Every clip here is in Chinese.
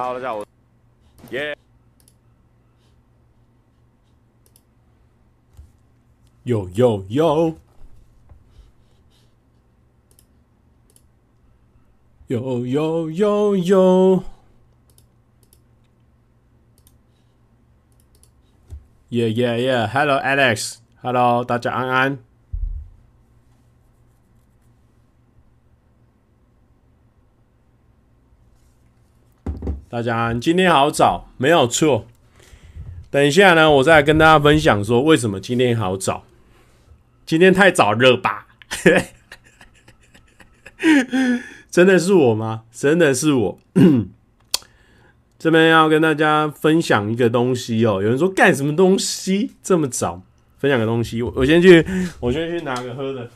Hello，大家好，耶、yeah.！有有有，有有有有，耶耶耶！Hello Alex，Hello，大家安安。大家今天好早，没有错。等一下呢，我再跟大家分享说为什么今天好早。今天太早了吧？真的是我吗？真的是我。这边要跟大家分享一个东西哦。有人说干什么东西这么早？分享个东西，我我先去，我先去拿个喝的。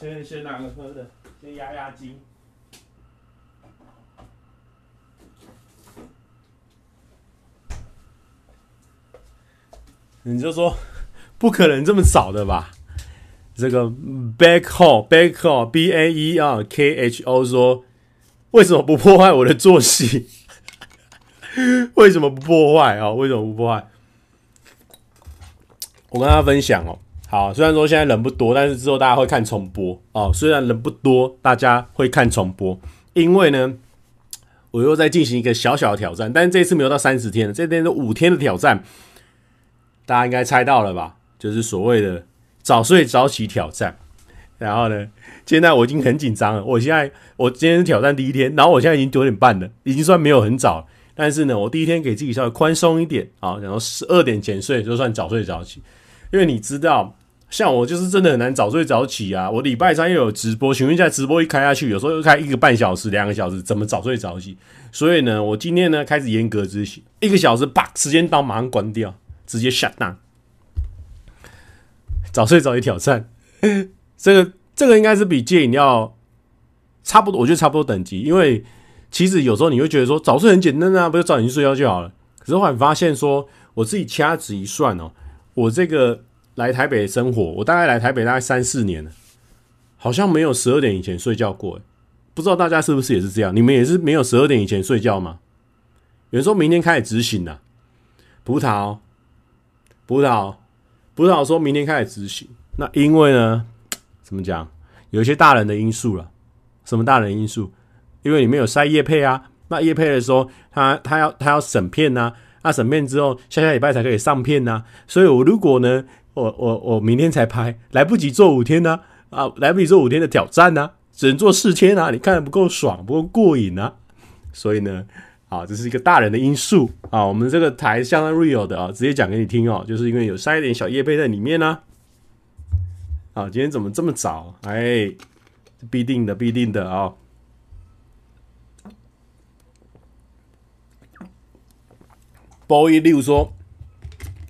先先拿个喝的，先压压惊。你就说不可能这么早的吧？这个 Backho Backho B A E R K H O 说，为什么不破坏我的作息？为什么不破坏啊？为什么不破坏？我跟大家分享哦。好，虽然说现在人不多，但是之后大家会看重播哦。虽然人不多，大家会看重播，因为呢，我又在进行一个小小的挑战，但是这次没有到三十天，这边是五天的挑战。大家应该猜到了吧？就是所谓的早睡早起挑战。然后呢，现在我已经很紧张了。我现在我今天是挑战第一天，然后我现在已经九点半了，已经算没有很早。但是呢，我第一天给自己稍微宽松一点啊，然后十二点前睡就算早睡早起。因为你知道，像我就是真的很难早睡早起啊。我礼拜三又有直播，请问一下，直播一开下去，有时候又开一个半小时、两个小时，怎么早睡早起？所以呢，我今天呢开始严格执行，一个小时啪，时间到马上关掉。直接 shut down，早睡早起挑战，这个这个应该是比戒饮料差不多，我觉得差不多等级。因为其实有时候你会觉得说早睡很简单啊，不就早点去睡觉就好了。可是后来发现说，我自己掐指一算哦，我这个来台北生活，我大概来台北大概三四年了，好像没有十二点以前睡觉过。不知道大家是不是也是这样？你们也是没有十二点以前睡觉吗？有人说明天开始执行了，葡萄。葡萄，葡萄说明天开始执行。那因为呢，怎么讲？有一些大人的因素了。什么大人因素？因为里面有塞业配啊。那业配的时候，他他要他要审片呐、啊。那审片之后，下下礼拜才可以上片呐、啊。所以我如果呢，我我我明天才拍，来不及做五天呢啊，啊，来不及做五天的挑战呢、啊，只能做四天啊。你看得不够爽，不够过瘾啊。所以呢。啊，这是一个大人的因素啊！我们这个台相当 real 的啊，直接讲给你听哦，就是因为有塞一点小叶贝在里面呢、啊。今天怎么这么早？哎，必定的，必定的啊！Boy 六说，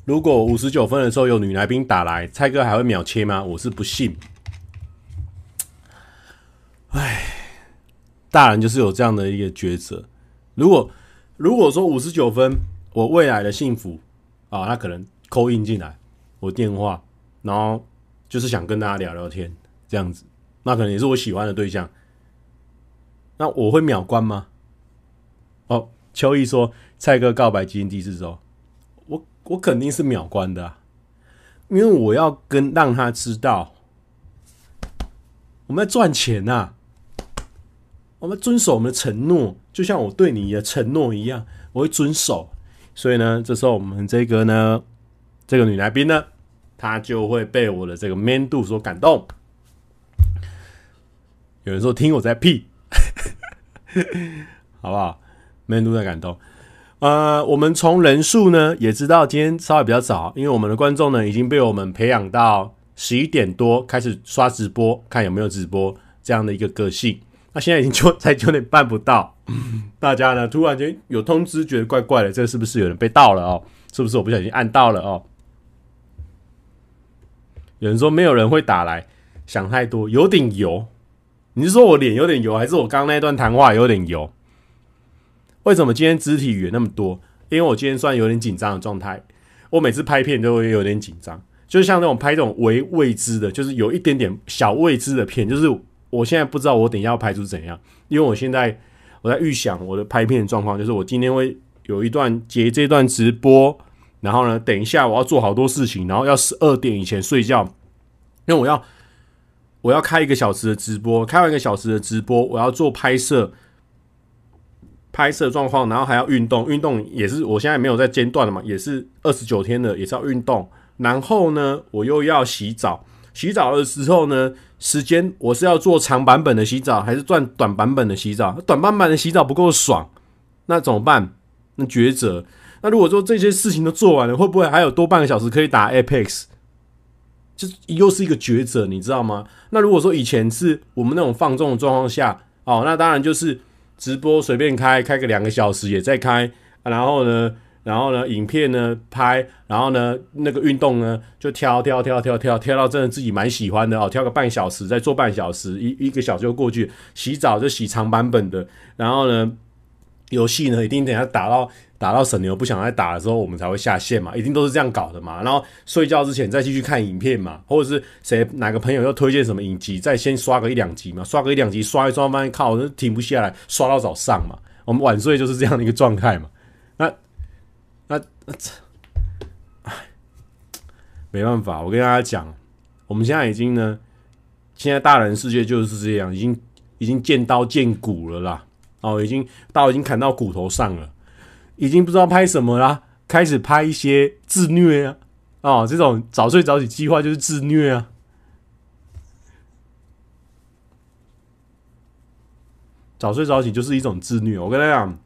如果五十九分的时候有女来宾打来，蔡哥还会秒切吗？我是不信。哎，大人就是有这样的一个抉择。如果如果说五十九分，我未来的幸福啊，他可能扣印进来我电话，然后就是想跟大家聊聊天这样子，那可能也是我喜欢的对象。那我会秒关吗？哦，秋意说蔡哥告白基因第四周，我我肯定是秒关的，因为我要跟让他知道我们在赚钱呐、我们遵守我们的承诺，就像我对你的承诺一样，我会遵守。所以呢，这时候我们这个呢，这个女来宾呢，她就会被我的这个 man 度所感动。有人说听我在屁，好不好？man 度在感动。呃，我们从人数呢也知道，今天稍微比较早，因为我们的观众呢已经被我们培养到十一点多开始刷直播，看有没有直播这样的一个个性。那现在已经就 才九点半不到，大家呢突然间有通知，觉得怪怪的，这是不是有人被盗了哦？是不是我不小心按到了哦？有人说没有人会打来，想太多，有点油。你是说我脸有点油，还是我刚刚那段谈话有点油？为什么今天肢体语言那么多？因为我今天算有点紧张的状态。我每次拍片都会有点紧张，就像那种拍这种微未知的，就是有一点点小未知的片，就是。我现在不知道我等一下要拍出怎样，因为我现在我在预想我的拍片状况，就是我今天会有一段接这段直播，然后呢，等一下我要做好多事情，然后要十二点以前睡觉，因为我要我要开一个小时的直播，开完一个小时的直播，我要做拍摄，拍摄状况，然后还要运动，运动也是我现在没有在间断了嘛，也是二十九天的，也是要运动，然后呢，我又要洗澡。洗澡的时候呢，时间我是要做长版本的洗澡，还是赚短版本的洗澡？短版本的洗澡不够爽，那怎么办？那抉择。那如果说这些事情都做完了，会不会还有多半个小时可以打 Apex？就又是一个抉择，你知道吗？那如果说以前是我们那种放纵的状况下，哦，那当然就是直播随便开，开个两个小时也在开，然后呢？然后呢，影片呢拍，然后呢，那个运动呢就挑挑挑挑挑挑到真的自己蛮喜欢的哦，挑个半小时，再做半小时，一一个小时就过去。洗澡就洗长版本的，然后呢，游戏呢一定等下打到打到神牛不想再打的时候，我们才会下线嘛，一定都是这样搞的嘛。然后睡觉之前再继续看影片嘛，或者是谁哪个朋友又推荐什么影集，再先刷个一两集嘛，刷个一两集，刷一刷发现靠，停不下来，刷到早上嘛。我们晚睡就是这样的一个状态嘛。那。那那这，哎，没办法，我跟大家讲，我们现在已经呢，现在大人世界就是这样，已经已经见刀见骨了啦，哦，已经刀已经砍到骨头上了，已经不知道拍什么啦，开始拍一些自虐啊，哦，这种早睡早起计划就是自虐啊，早睡早起就是一种自虐，我跟大家讲，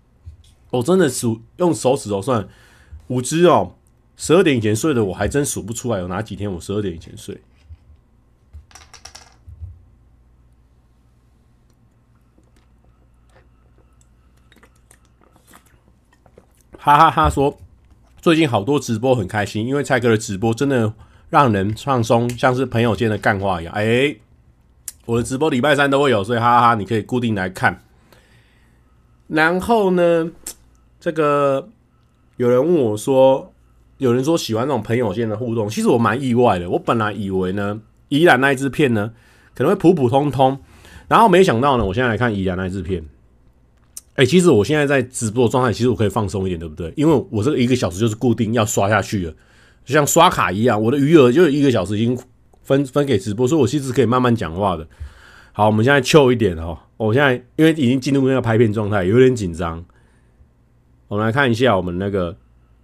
我真的数用手指头算。五只哦，十二点以前睡的我还真数不出来有哪几天我十二点以前睡。哈哈哈！说最近好多直播很开心，因为蔡哥的直播真的让人放松，像是朋友间的干话一样。哎，我的直播礼拜三都会有，所以哈哈哈，你可以固定来看。然后呢，这个。有人问我说：“有人说喜欢那种朋友间的互动，其实我蛮意外的。我本来以为呢，宜兰那一支片呢可能会普普通通，然后没想到呢，我现在来看宜兰那一支片。哎、其实我现在在直播状态，其实我可以放松一点，对不对？因为我这个一个小时就是固定要刷下去了，就像刷卡一样，我的余额就一个小时已经分分给直播，所以我其实可以慢慢讲话的。好，我们现在 Q 一点哦。我现在因为已经进入那个拍片状态，有点紧张。”我们来看一下我们那个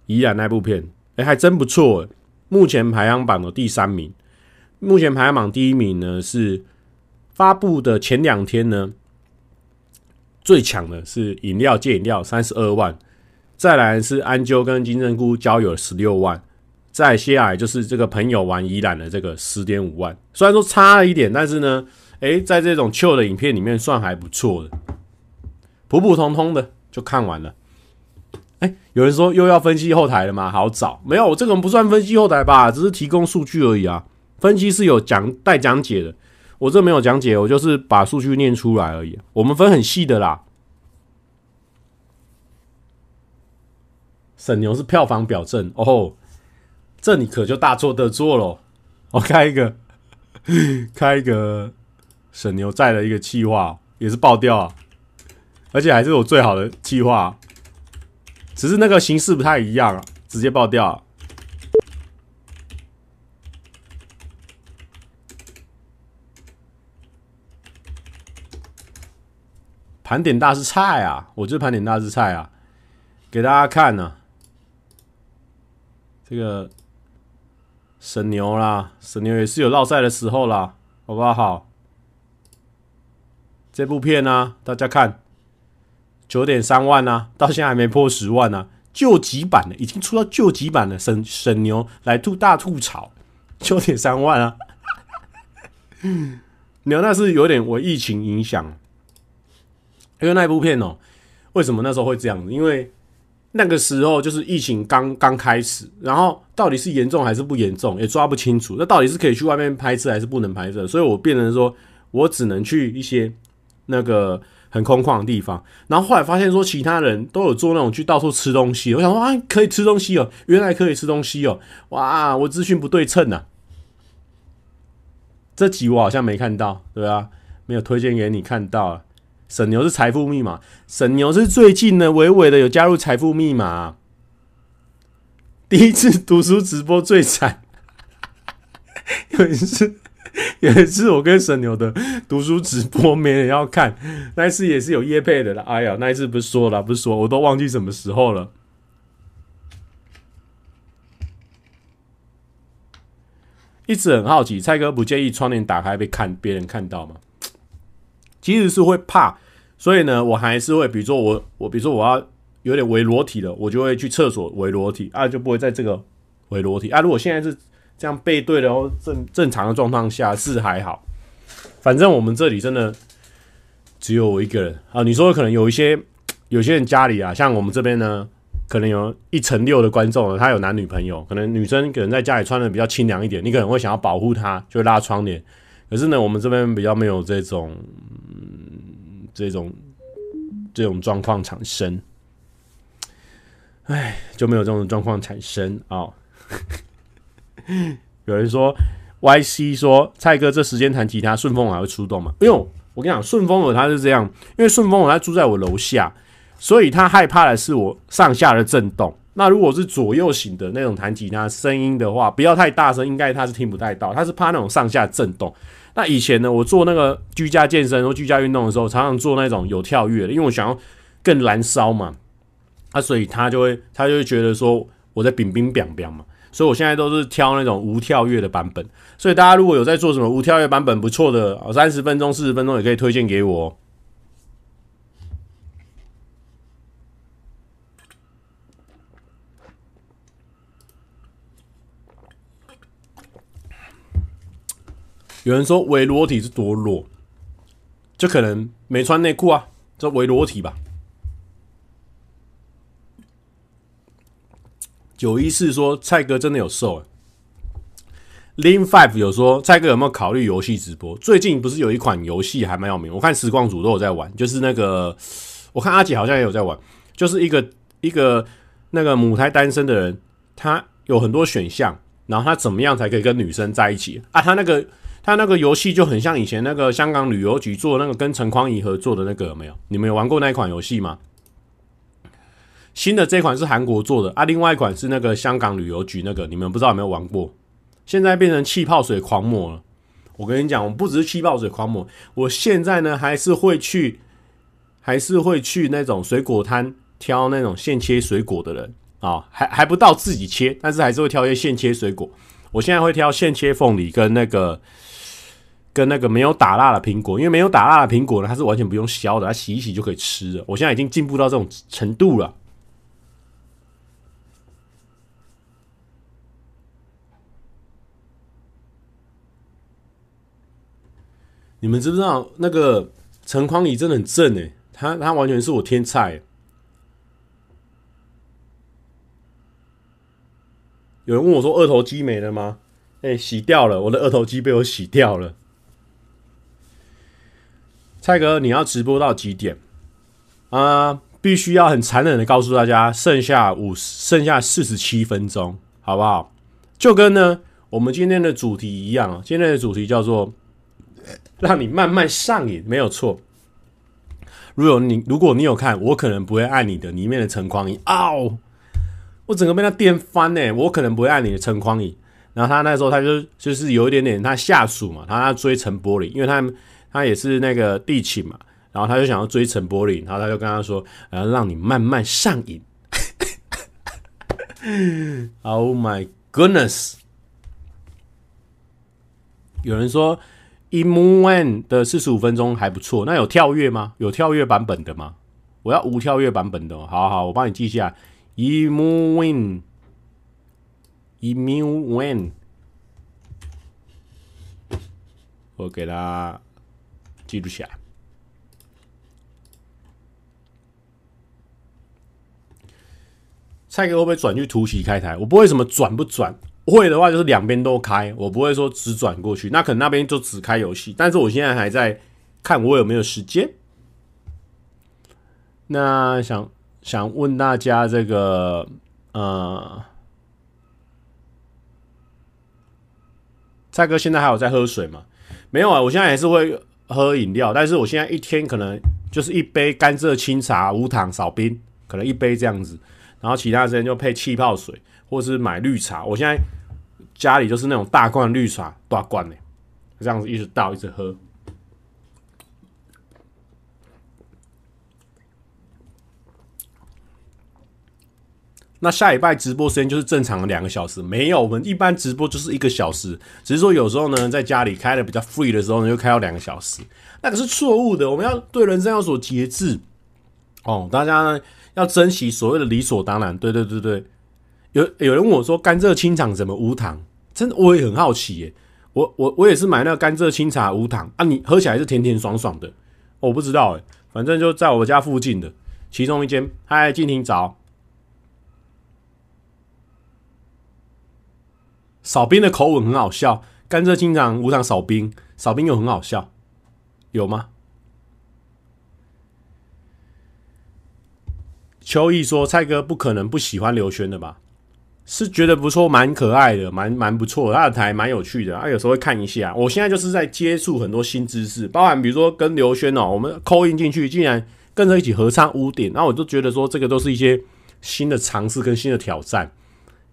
宜兰那部片，哎，还真不错。目前排行榜的第三名，目前排行榜第一名呢是发布的前两天呢，最强的是饮料戒饮料三十二万，再来是安啾跟金针菇交友十六万，再接下来就是这个朋友玩宜兰的这个十点五万。虽然说差了一点，但是呢，哎，在这种旧的影片里面算还不错的，普普通通的就看完了。哎、有人说又要分析后台了吗？好早，没有，我这个不算分析后台吧，只是提供数据而已啊。分析是有讲带讲解的，我这没有讲解，我就是把数据念出来而已。我们分很细的啦。沈牛是票房表证哦，这你可就大错特错喽。我开一个，开一个沈牛在的一个计划，也是爆掉啊，而且还是我最好的计划。只是那个形式不太一样啊，直接爆掉。盘点大师菜啊，我就是盘点大师菜啊，给大家看呢、啊。这个神牛啦，神牛也是有落赛的时候啦，好不好？这部片呢、大家看。九点三万、啊，到现在还没破十万呢、啊。救急版的已经出到救急版的沈沈牛来吐大吐槽，九点三万啊！牛那是有点为疫情影响，因为那部片哦，为什么那时候会这样子？因为那个时候就是疫情刚刚开始，然后到底是严重还是不严重，也抓不清楚。那到底是可以去外面拍摄还是不能拍摄？所以我变成说我只能去一些那个。很空旷的地方，然后后来发现说，其他人都有做那种去到处吃东西。我想说啊，可以吃东西哦，原来可以吃东西哦，哇，我资讯不对称啊。这集我好像没看到，对啊？没有推荐给你看到。沈牛是财富密码，沈牛是最近呢，微微的有加入财富密码。第一次读书直播最惨，有一次，有一次我跟神牛的读书直播没人要看，那一次也是有叶配的了。哎呀，那一次不是说了，不是说，我都忘记什么时候了。一直很好奇，蔡哥不介意窗帘打开被看别人看到吗？其实是会怕，所以呢，我还是会，比如说我我比如说我要有点微裸体了，我就会去厕所微裸体啊，就不会在这个微裸体啊。如果现在是这样背对，然后正正常的状况下是还好，反正我们这里真的只有我一个人啊。你说可能有一些有些人家里啊，像我们这边呢。可能有一成六的观众，他有男女朋友，可能女生可能在家里穿的比较清凉一点，你可能会想要保护她，就拉窗帘。可是呢，我们这边比较没有这种、这种这种状况产生，哎，就没有这种状况产生啊。哦、有人说，YC 说蔡哥这时间弹吉他，顺风耳还会出动吗？哎呦，我跟你讲，顺风耳他是这样，因为顺风耳他住在我楼下。所以他害怕的是我上下的震动。那如果是左右型的那种弹吉他声音的话，不要太大声，应该他是听不太到。他是怕那种上下震动。那以前呢，我做那个居家健身或居家运动的时候，常常做那种有跳跃的，因为我想要更燃烧嘛。啊，所以他就会他就会觉得说我在冰冰冰冰嘛。所以我现在都是挑那种无跳跃的版本。所以大家如果有在做什么无跳跃版本不错的，三十分钟、四十分钟也可以推荐给我。有人说微裸体是多裸，就可能没穿内裤啊，这微裸体吧。九一四说蔡哥真的有瘦欸。Lean Five 有说蔡哥有没有考虑游戏直播？最近不是有一款游戏还蛮有名，我看时光组都有在玩，就是那个我看阿姐好像也有在玩，就是一个一个那个母胎单身的人，他有很多选项，然后他怎么样才可以跟女生在一起啊？他那个。他那个游戏就很像以前那个香港旅游局做那个跟陈匡怡合作的那个，有没有？你们有玩过那一款游戏吗？新的这款是韩国做的啊，另外一款是那个香港旅游局那个，你们不知道有没有玩过？现在变成气泡水狂魔了。我跟你讲，我不只是气泡水狂魔，我现在呢还是会去，还是会去那种水果摊挑那种现切水果的人啊，还还不到自己切，但是还是会挑一些现切水果。我现在会挑现切凤梨跟那个。跟那个没有打蜡的苹果，因为没有打蜡的苹果呢，它是完全不用削的，它洗一洗就可以吃了。我现在已经进步到这种程度了。你们知不知道那个陈匡礼真的很正诶，他他完全是我天菜。有人问我说：“二头肌没了吗？”哎，洗掉了，我的二头肌被我洗掉了。蔡哥，你要直播到几点？啊、必须要很残忍的告诉大家，剩下五剩下四十七分钟，好不好？就跟呢我们今天的主题一样，今天的主题叫做让你慢慢上瘾，没有错。如果你如果你有看，我可能不会爱你的里面的陈匡怡，哦，我整个被他电翻呢。我可能不会爱你的陈匡怡，然后他那时候他就就是有一点点他下属嘛，他要追陈柏霖，因为他。他也是那个地勤嘛，然后他就想要追陈柏霖，然后他就跟他说：“呃，让你慢慢上瘾。”Oh my goodness！有人说《Emu One》的四十五分钟还不错，那有跳跃吗？有跳跃版本的吗？我要无跳跃版本的。好好，我帮你记下《Emu One》，《Emu One》，我给他。记录下来。蔡哥会不会转去突袭开台？我不会什么转不转，会的话就是两边都开，我不会说只转过去。那可能那边就只开游戏，但是我现在还在看我有没有时间。那想想问大家这个呃，蔡哥现在还有在喝水吗？没有啊，我现在还是会。喝饮料，但是我现在一天可能就是一杯甘蔗清茶无糖少冰，可能一杯这样子，然后其他时间就配气泡水，或是买绿茶。我现在家里就是那种大罐绿茶，大罐的，这样子一直倒一直喝。那下礼拜直播时间就是正常的两个小时，没有，我们一般直播就是一个小时，只是说有时候呢，在家里开的比较 free 的时候呢，就开到两个小时，那个是错误的。我们要对人生要所节制哦，大家呢要珍惜所谓的理所当然。对对对对，有有人问我说甘蔗清茶怎么无糖？真的我也很好奇耶。我我我也是买那个甘蔗清茶无糖啊，你喝起来是甜甜爽爽的。我不知道哎，反正就在我家附近的其中一间，嗨，静婷早。少冰的口吻很好笑，甘蔗清茶无糖少冰，少冰又很好笑，有吗？秋意说：“蔡哥不可能不喜欢刘轩的吧？是觉得不错，蛮可爱的，蛮蛮不错的，他的台蛮有趣的，啊、有时候会看一下。我现在就是在接触很多新知识，包含比如说跟刘轩哦，我们 call in 进去，竟然跟着一起合唱屋顶，那我就觉得说这个都是一些新的尝试跟新的挑战，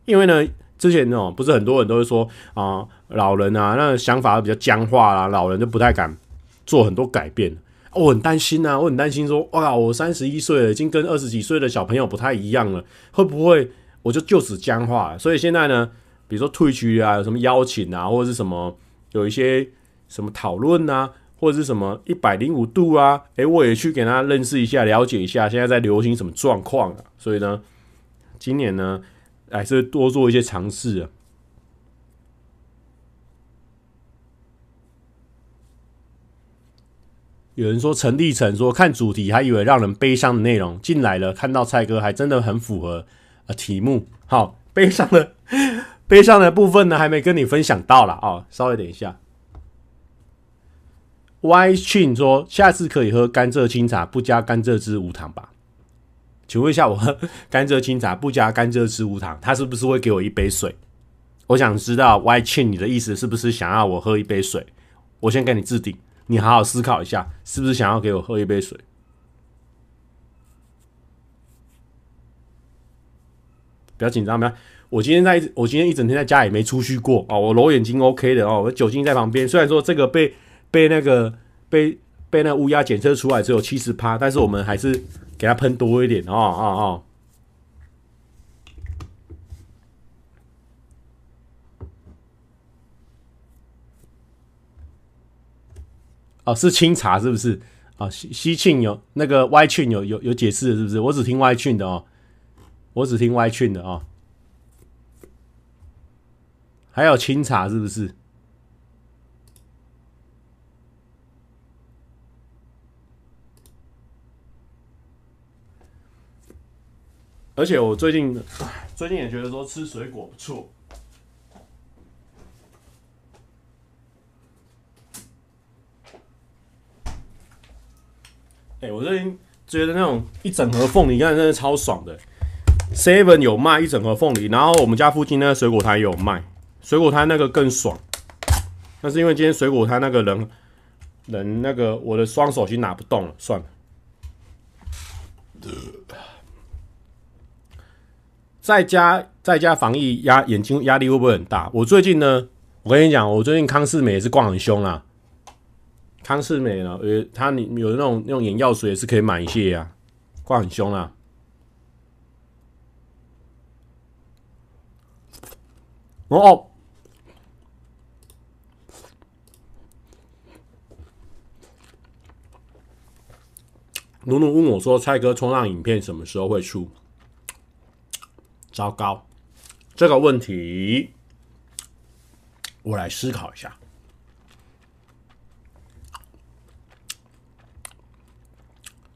因为呢。”之前哦，不是很多人都会说啊，老人啊，那想法比较僵化啦，老人就不太敢做很多改变。我很担心呐，我很担心说，哇，我三十一岁了，已经跟二十几岁的小朋友不太一样了，会不会我就就此僵化了？所以现在呢，比如说退区啊，有什么邀请啊，或者是什么有一些什么讨论啊，或者是什么一百零五度啊，诶，我也去给他认识一下，了解一下现在在流行什么状况啊。所以呢，今年呢。还是多做一些尝试啊！有人说陈立成说看主题还以为让人悲伤的内容进来了，看到蔡哥还真的很符合题目。好，悲伤的悲伤的部分呢还没跟你分享到啦哦，稍微等一下。Y Chin 说下次可以喝甘蔗清茶，不加甘蔗汁无糖吧？请问一下，我喝甘蔗清茶不加甘蔗汁无糖，他是不是会给我一杯水？我想知道 Y Chin 你的意思是不是想要我喝一杯水？我先给你置顶，你好好思考一下，是不是想要给我喝一杯水？不要紧张，不要。我今天在，我今天一整天在家也没出去过哦，我揉眼睛 OK 的哦，我酒精在旁边。虽然说这个被被那个被被那乌鸦检测出来只有七十趴，但是我们还是。给它喷多一点哦哦哦！哦，是清茶是不是？啊，西西庆有那个 Y 庆有有有解释是不是？我只听 Y 庆的哦，我只听 Y 庆的哦。还有清茶是不是？而且我最近，最近也觉得说吃水果不错。哎、我最近觉得那种一整盒凤梨，看真的超爽的。Seven 有卖一整盒凤梨，然后我们家附近那个水果摊也有卖，水果摊那个更爽。那是因为今天水果摊那个人，人那个我的双手已经拿不动了，算了。在家在家防疫压眼睛压力会不会很大？我最近呢，我跟你讲，我最近康世美也是逛很凶啊。康世美呢，呃，他你有那种那种眼药水也是可以买一些啊，逛很凶啊。哦哦，努努问我说：“蔡哥冲浪影片什么时候会出？”糟糕，这个问题我来思考一下。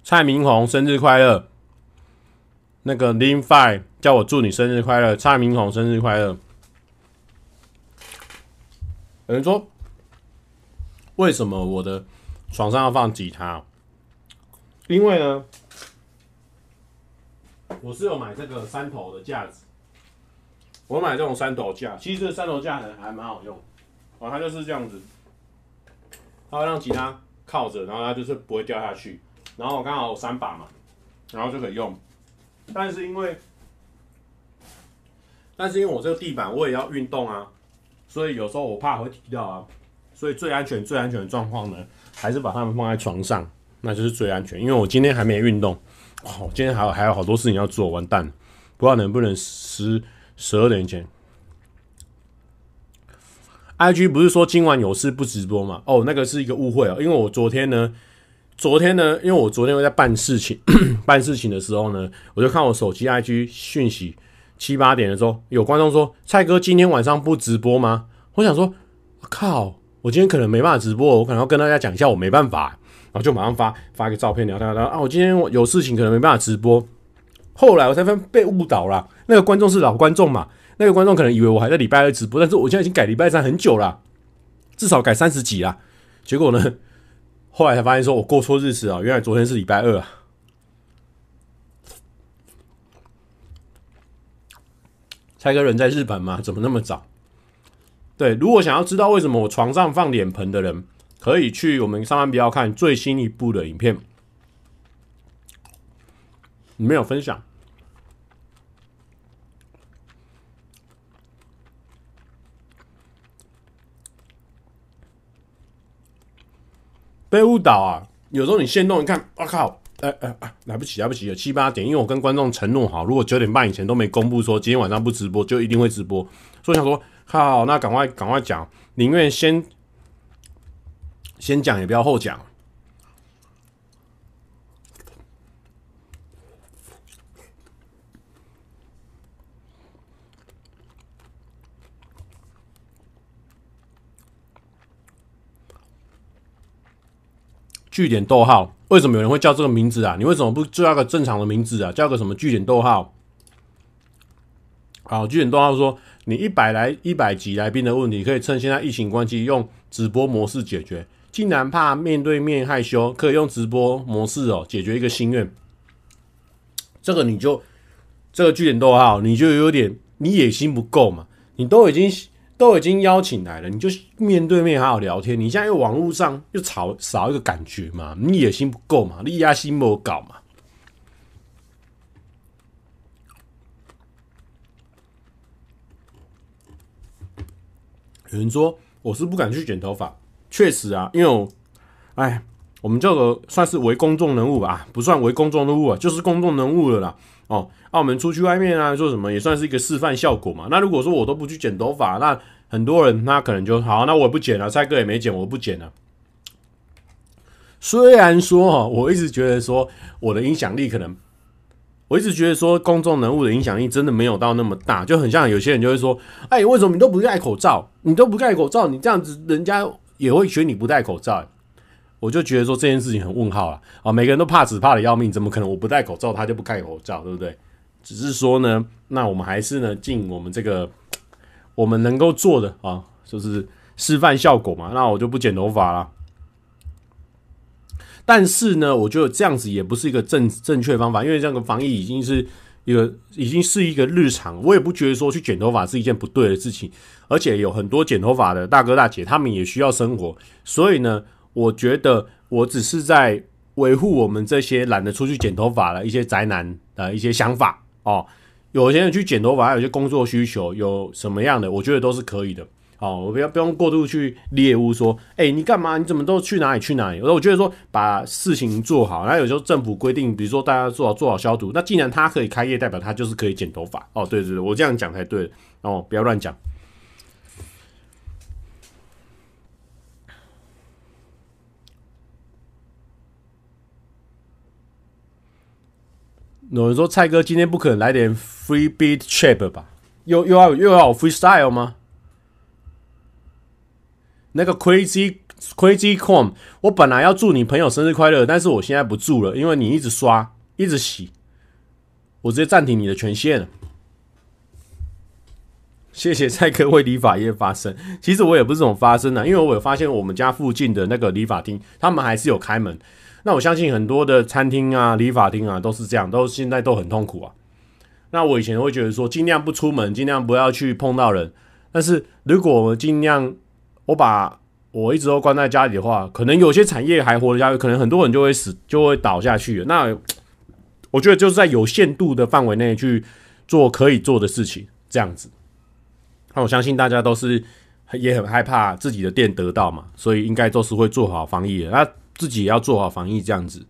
蔡明宏生日快乐！那个 Lin Five 叫我祝你生日快乐，蔡明宏生日快乐。有人说，为什么我的床上要放吉他？因为呢。我是有买这个三头的架子，我买这种三头架，其实这三头架还还蛮好用，哦，它就是这样子，它会让吉他靠着，然后它就是不会掉下去，然后我刚好有三把嘛，然后就可以用。但是因为，但是因为我这个地板我也要运动啊，所以有时候我怕会踢到啊，所以最安全、最安全的状况呢，还是把它们放在床上，那就是最安全。因为我今天还没运动，哦，今天还有还有好多事情要做，完蛋，不知道能不能十十二点前。IG 不是说今晚有事不直播吗？哦，那个是一个误会哦，因为我昨天呢。昨天呢，因为我昨天我在办事情，办事情的时候呢，我就看我手机 IG 讯息，七八点的时候有观众说：“蔡哥今天晚上不直播吗？”我想说：“靠，我今天可能没办法直播，我可能要跟大家讲一下，我没办法。”然后就马上发发个照片聊聊聊啊，我今天有事情，可能没办法直播。后来我才发现被误导了，那个观众是老观众嘛，那个观众可能以为我还在礼拜二直播，但是我现在已经改礼拜三很久了，至少改三十几了。结果呢？后来才发现，说我过错日子啊！原来昨天是礼拜二啊。蔡哥人在日本吗？怎么那么早？对，如果想要知道为什么我床上放脸盆的人，可以去我们上班不要看最新一部的影片，没有分享。被误导啊！有时候你先动一看，我、靠，哎哎哎，来不及，来不及了，七八点，因为我跟观众承诺好，如果九点半以前都没公布说今天晚上不直播，就一定会直播。所以想说，好，那赶快赶快讲，宁愿先先讲，也不要后讲。句点逗号，为什么有人会叫这个名字啊？你为什么不叫个正常的名字啊？叫个什么句点逗号？好，句点逗号说，你一百来一百级来宾的问题，可以趁现在疫情关系用直播模式解决。竟然怕面对面害羞，可以用直播模式哦解决一个心愿。这个你就这个句点逗号，你就有点你野心不够嘛？你都已经。都已经邀请来了，你就面对面好好聊天。你现在又网络上又少少一个感觉嘛？你野心不够嘛？你野心没搞嘛？有人说我是不敢去剪头发，确实啊，因为我，哎，我们这个算是为公众人物吧，不算为公众人物啊，就是公众人物了啦。哦，那、啊、我们出去外面啊，做什么也算是一个示范效果嘛。那如果说我都不去剪头发，那很多人那可能就好，那我也不剪了，蔡哥也没剪，我不剪了。虽然说哈，我一直觉得说我的影响力可能，我一直觉得说公众人物的影响力真的没有到那么大，就很像有些人就会说，哎，为什么你都不戴口罩？你都不戴口罩，你这样子人家也会觉得你不戴口罩。我就觉得说这件事情很问号啊！啊，每个人都怕死怕的要命，怎么可能我不戴口罩他就不戴口罩，对不对？只是说呢，那我们还是呢尽我们这个我们能够做的啊，就是示范效果嘛。那我就不剪头发了。但是呢，我觉得这样子也不是一个正正确方法，因为这个防疫已经是一个已经是一个日常，我也不觉得说去剪头发是一件不对的事情。而且有很多剪头发的大哥大姐，他们也需要生活，所以呢。我觉得我只是在维护我们这些懒得出去剪头发的一些宅男的一些想法哦。有些人去剪头发，还有些工作需求，有什么样的，我觉得都是可以的。哦，我不要不用过度去猎物说，哎，你干嘛？你怎么都去哪里去哪里？我觉得说把事情做好，那有时候政府规定，比如说大家做好做好消毒，那既然他可以开业，代表他就是可以剪头发。哦，对对对，我这样讲才对。哦，不要乱讲。有人说蔡哥今天不可能来点 free beat trap 吧？又又要又要 freestyle 吗？那个 crazy crazy com，我本来要祝你朋友生日快乐，但是我现在不祝了，因为你一直刷一直洗，我直接暂停你的权限了。谢谢蔡哥为理发业发声。其实我也不是这种发声的，因为我有发现我们家附近的那个理发厅，他们还是有开门。那我相信很多的餐厅啊、理发厅啊都是这样，都现在都很痛苦啊。那我以前会觉得说，尽量不出门，尽量不要去碰到人。但是如果我尽量，我把我一直都关在家里的话，可能有些产业还活得下去，可能很多人就会死，就会倒下去。那 我觉得就是在有限度的范围内去做可以做的事情，这样子。那我相信大家都是也很害怕自己的店得到嘛，所以应该都是会做好防疫的。那自己也要做好防疫，这样子。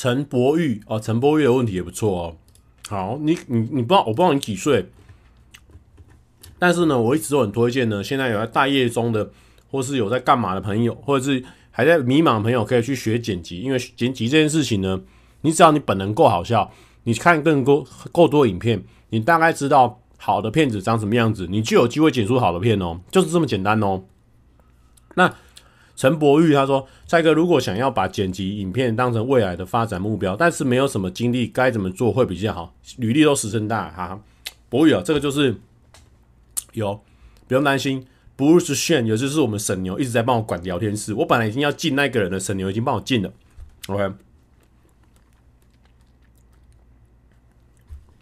陈柏玉哦，陈柏玉的问题也不错哦。好，你你你不知道，我不知道你几岁，但是呢，我一直都很推荐呢。现在有在待业中的，或是有在干嘛的朋友，或者是还在迷茫的朋友，可以去学剪辑。因为剪辑这件事情呢，你只要你本能够好笑，你看更多够多影片，你大概知道好的片子长什么样子，你就有机会剪出好的片哦，就是这么简单哦。那。陈柏玉他说：“蔡哥，如果想要把剪辑影片当成未来的发展目标，但是没有什么经历，该怎么做会比较好？履历都石沉大海。哈，柏玉啊，这个就是有，不用担心。Bruce Shen 也就是我们沈牛一直在帮我管聊天室，我本来已经要进那个人的，沈牛已经帮我进了。OK，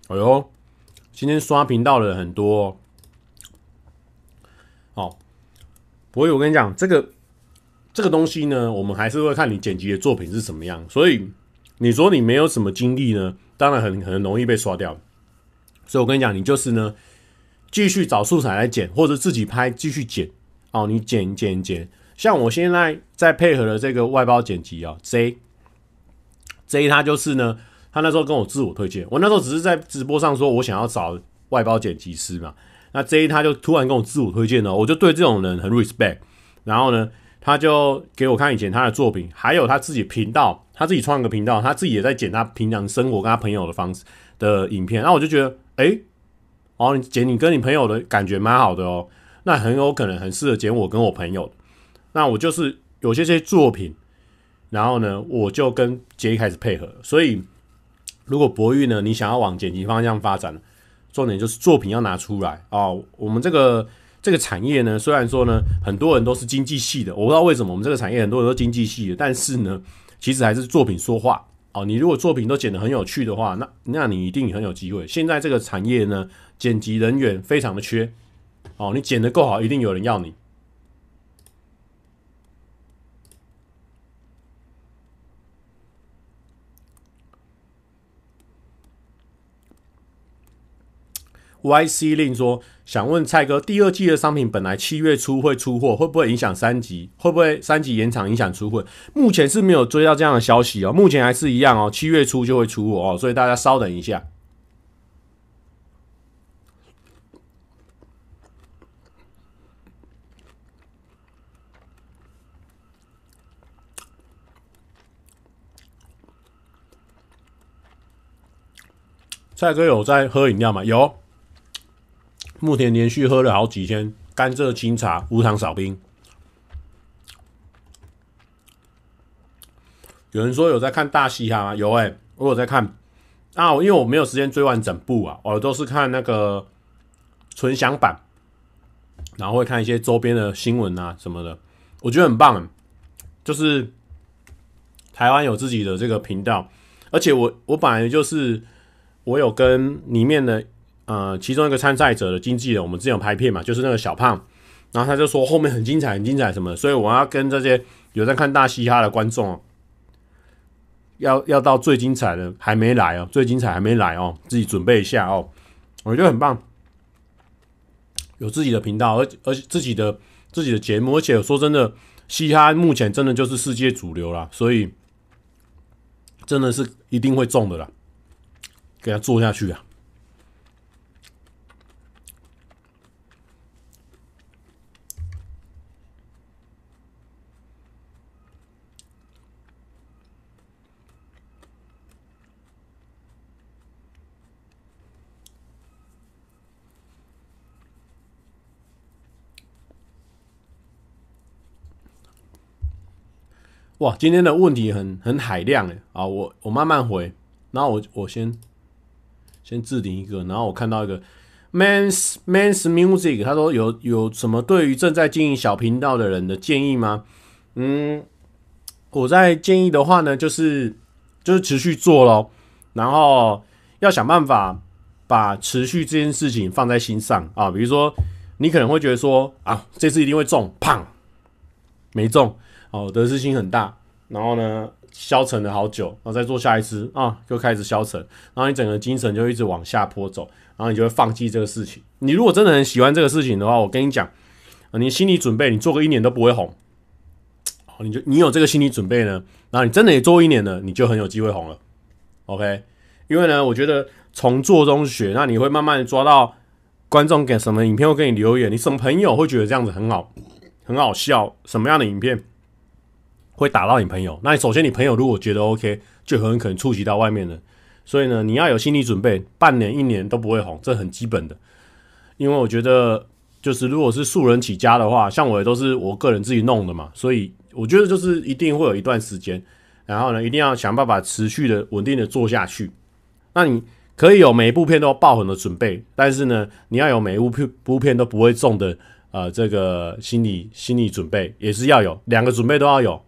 哎呦，今天刷频道的人很多哦。好，柏玉，我跟你讲这个。”这个东西呢，我们还是会看你剪辑的作品是什么样。所以你说你没有什么经历呢，当然很很容易被刷掉。所以我跟你讲，你就是呢，继续找素材来剪，或者自己拍继续剪。哦，你剪剪剪，像我现在在配合的这个外包剪辑啊，J J 他就是呢，他那时候跟我自我推荐，我那时候只是在直播上说我想要找外包剪辑师嘛，那 J 他就突然跟我自我推荐了，我就对这种人很 respect，然后呢。他就给我看以前他的作品，还有他自己频道，他自己创一个频道，他自己也在剪他平常生活跟他朋友的方式的影片。那我就觉得，哎、哦，你剪你跟你朋友的感觉蛮好的哦，那很有可能很适合剪我跟我朋友。那我就是有些些作品，然后呢，我就跟杰一开始配合。所以，如果博玉呢，你想要往剪辑方向发展，重点就是作品要拿出来哦。我们这个。这个产业呢，虽然说呢，很多人都是经济系的，我不知道为什么我们这个产业很多人都经济系的，但是呢，其实还是作品说话哦。你如果作品都剪得很有趣的话，那那你一定很有机会。现在这个产业呢，剪辑人员非常的缺哦，你剪的够好，一定有人要你。YC 令说：“想问蔡哥，第二季的商品本来七月初会出货，会不会影响三级？会不会三级延长影响出货？目前是没有追到这样的消息哦，目前还是一样哦，七月初就会出货哦，所以大家稍等一下。”蔡哥有在喝饮料吗？有。目前连续喝了好几天甘蔗清茶，无糖少冰。有人说有在看大嘻哈吗？有诶、欸，我有在看啊，因为我没有时间追完整部啊，我都是看那个纯享版，然后会看一些周边的新闻啊什么的，我觉得很棒。就是台湾有自己的这个频道，而且我我本来就是我有跟里面的。呃，其中一个参赛者的经纪人，我们之前有拍片嘛，就是那个小胖，然后他就说后面很精彩，很精彩什么的，所以我要跟这些有在看大嘻哈的观众，要要到最精彩的还没来哦，最精彩还没来哦，自己准备一下哦，我觉得很棒，有自己的频道，而而且自己的自己的节目，而且说真的，嘻哈目前真的就是世界主流啦，所以真的是一定会中的啦，给他做下去啊。哇，今天的问题很很海量哎啊，我我慢慢回，然后我我先先置顶一个，然后我看到一个 Man's Man's Music，他说有有什么对于正在经营小频道的人的建议吗？嗯，我在建议的话呢，就是就是持续做咯，然后要想办法把持续这件事情放在心上。啊，比如说你可能会觉得说啊，这次一定会中，胖，没中。哦，得失心很大，然后呢，消沉了好久，然后再做下一次啊，就开始消沉，然后你整个精神就一直往下坡走，然后你就会放弃这个事情。你如果真的很喜欢这个事情的话，我跟你讲，你心理准备，你做个一年都不会红。你就你有这个心理准备呢，然后你真的也做一年了，你就很有机会红了。OK，因为呢，我觉得从做中学，那你会慢慢抓到观众给什么影片会给你留言，你什么朋友会觉得这样子很好，很好笑，什么样的影片。会打到你朋友，那你首先你朋友如果觉得 OK，就很可能触及到外面的，所以呢，你要有心理准备，半年一年都不会红，这很基本的。因为我觉得，就是如果是素人起家的话，像我也都是我个人自己弄的嘛，所以我觉得就是一定会有一段时间，然后呢，一定要想办法持续的稳定的做下去。那你可以有每一部片都爆红的准备，但是呢，你要有每一部片部片都不会中的呃这个心理心理准备也是要有，两个准备都要有。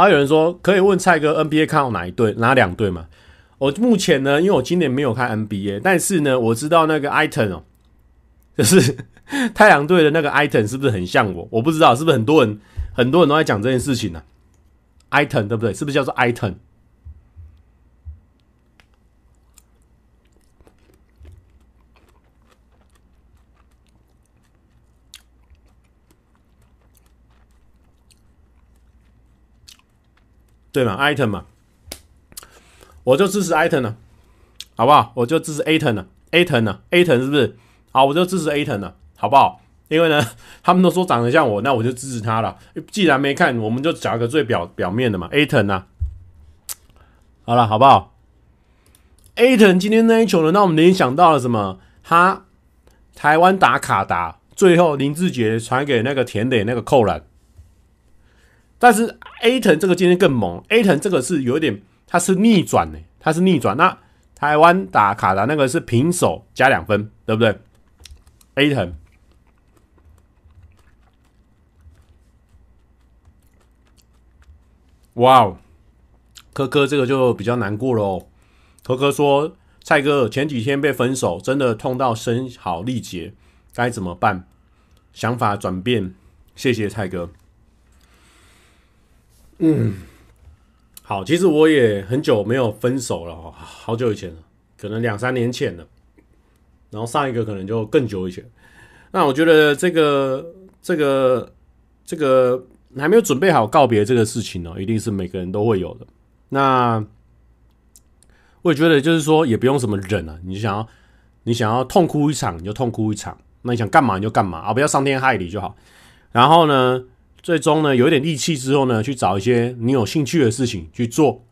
然后有人说可以问蔡哥 NBA 看好哪一队哪两队嘛？我目前呢，因为我今年没有看 NBA，但是呢，我知道那个 Iton 哦，就是 太阳队的那个 Iton 是不是很像我？我不知道是不是很多人很多人都在讲这件事情呢、啊、？Iton 对不对？是不是叫做 Iton？对嘛，item 嘛，我就支持 item 了，好不好？我就支持 Aton 了，Ayton 呢，Aton 是不是？好，我就支持 Aton 了，好不好？因为呢，他们都说长得像我，那我就支持他了。既然没看，我们就讲个最表表面的嘛，Aton 呐。好了，好不好？Aton 今天那一球呢，让我们联想到了什么？他台湾打卡达，最后林志杰传给那个田磊那个扣篮。但是 A 腾这个今天更猛，A 腾这个是有点，它是逆转的，它是逆转。那台湾打卡达那个是平手加两分，对不对？A 腾哇哦，科科这个就比较难过了哦。科科说：“蔡哥前几天被分手，真的痛到声嘶力竭，该怎么办？想法转变，谢谢蔡哥。”嗯，好，其实我也很久没有分手了，好久以前了，可能两三年前了，然后上一个可能就更久以前。那我觉得这个这个这个还没有准备好告别这个事情呢，一定是每个人都会有的。那我也觉得就是说，也不用什么忍啊，你想要你想要痛哭一场，你就痛哭一场；那你想干嘛你就干嘛啊，不要伤天害理就好。然后呢，最终呢，有一点力气之后呢，去找一些你有兴趣的事情去做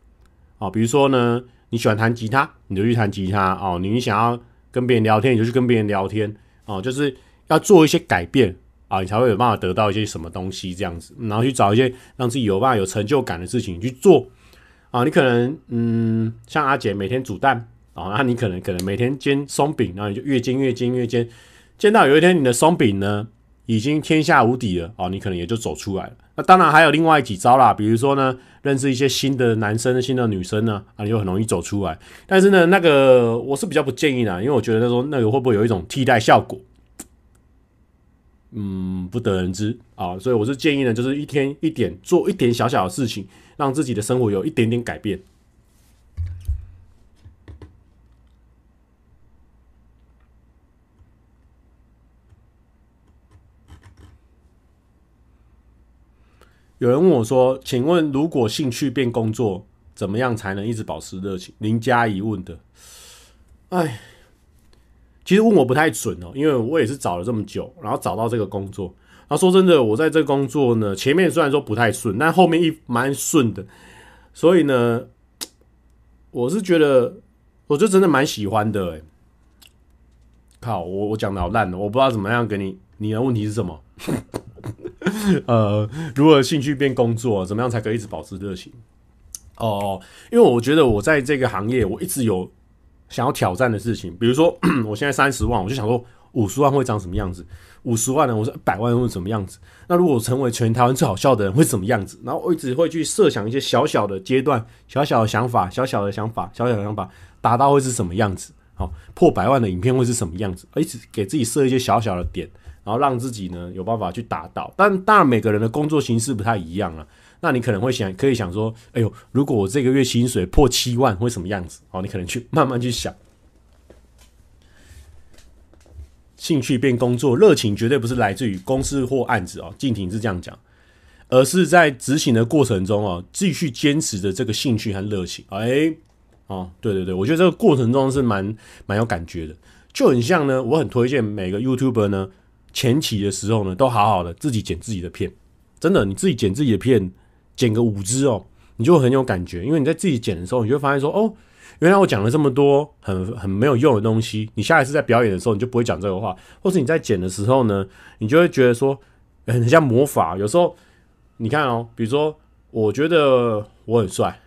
啊，比如说呢，你喜欢弹吉他，你就去弹吉他哦；你想要跟别人聊天，你就去跟别人聊天哦。就是要做一些改变啊，你才会有办法得到一些什么东西这样子。然后去找一些让自己有办法有成就感的事情去做啊。你可能嗯，像阿姐每天煮蛋啊，那你可能可能每天煎松饼，然后你就越煎越煎越煎，煎到有一天你的松饼呢，已经天下无敌了哦，你可能也就走出来了。那当然还有另外几招啦，比如说呢，认识一些新的男生、新的女生呢，啊，你就很容易走出来。但是呢，那个我是比较不建议的，因为我觉得那说那个会不会有一种替代效果，嗯，不得而知啊。所以我是建议呢，就是一天一点做一点小小的事情，让自己的生活有一点点改变。有人问我说：“请问，如果兴趣变工作，怎么样才能一直保持热情？”林佳怡问的。哎，其实问我不太准哦，因为我也是找了这么久，然后找到这个工作。然后说真的，我在这工作呢，前面虽然说不太顺，但后面一蛮顺的。所以呢，我是觉得，我就真的蛮喜欢的。哎，靠，我我讲的好烂哦，我不知道怎么样给你。你的问题是什么？呃，如何兴趣变工作，怎么样才可以一直保持热情？哦，因为我觉得我在这个行业，我一直有想要挑战的事情。比如说，我现在三十万，我就想说五十万会长什么样子？五十万呢？我说一百万会什么样子？那如果成为全台湾最好笑的人，会什么样子？然后我一直会去设想一些小小的阶段、小小的想法、小小的想法、小小的想法，达到会是什么样子？好，破百万的影片会是什么样子？一直给自己设一些小小的点，然后让自己呢有办法去达到。但当然，每个人的工作形式不太一样了。那你可能会想，可以想说，哎呦，如果我这个月薪水破七万，会什么样子？哦，你可能去慢慢去想。兴趣变工作，热情绝对不是来自于公司或案子哦。静婷是这样讲，而是在执行的过程中哦，继续坚持着这个兴趣和热情。哎，哦，对对对，我觉得这个过程中是蛮蛮有感觉的，就很像呢。我很推荐每个 YouTuber 呢，前期的时候呢，都好好的自己剪自己的片，真的，你自己剪自己的片。剪个五支哦，你就很有感觉，因为你在自己剪的时候，你就会发现说，哦，原来我讲了这么多很很没有用的东西。你下一次在表演的时候，你就不会讲这个话，或是你在剪的时候呢，你就会觉得说，很像魔法。有时候你看哦，比如说，我觉得我很帅，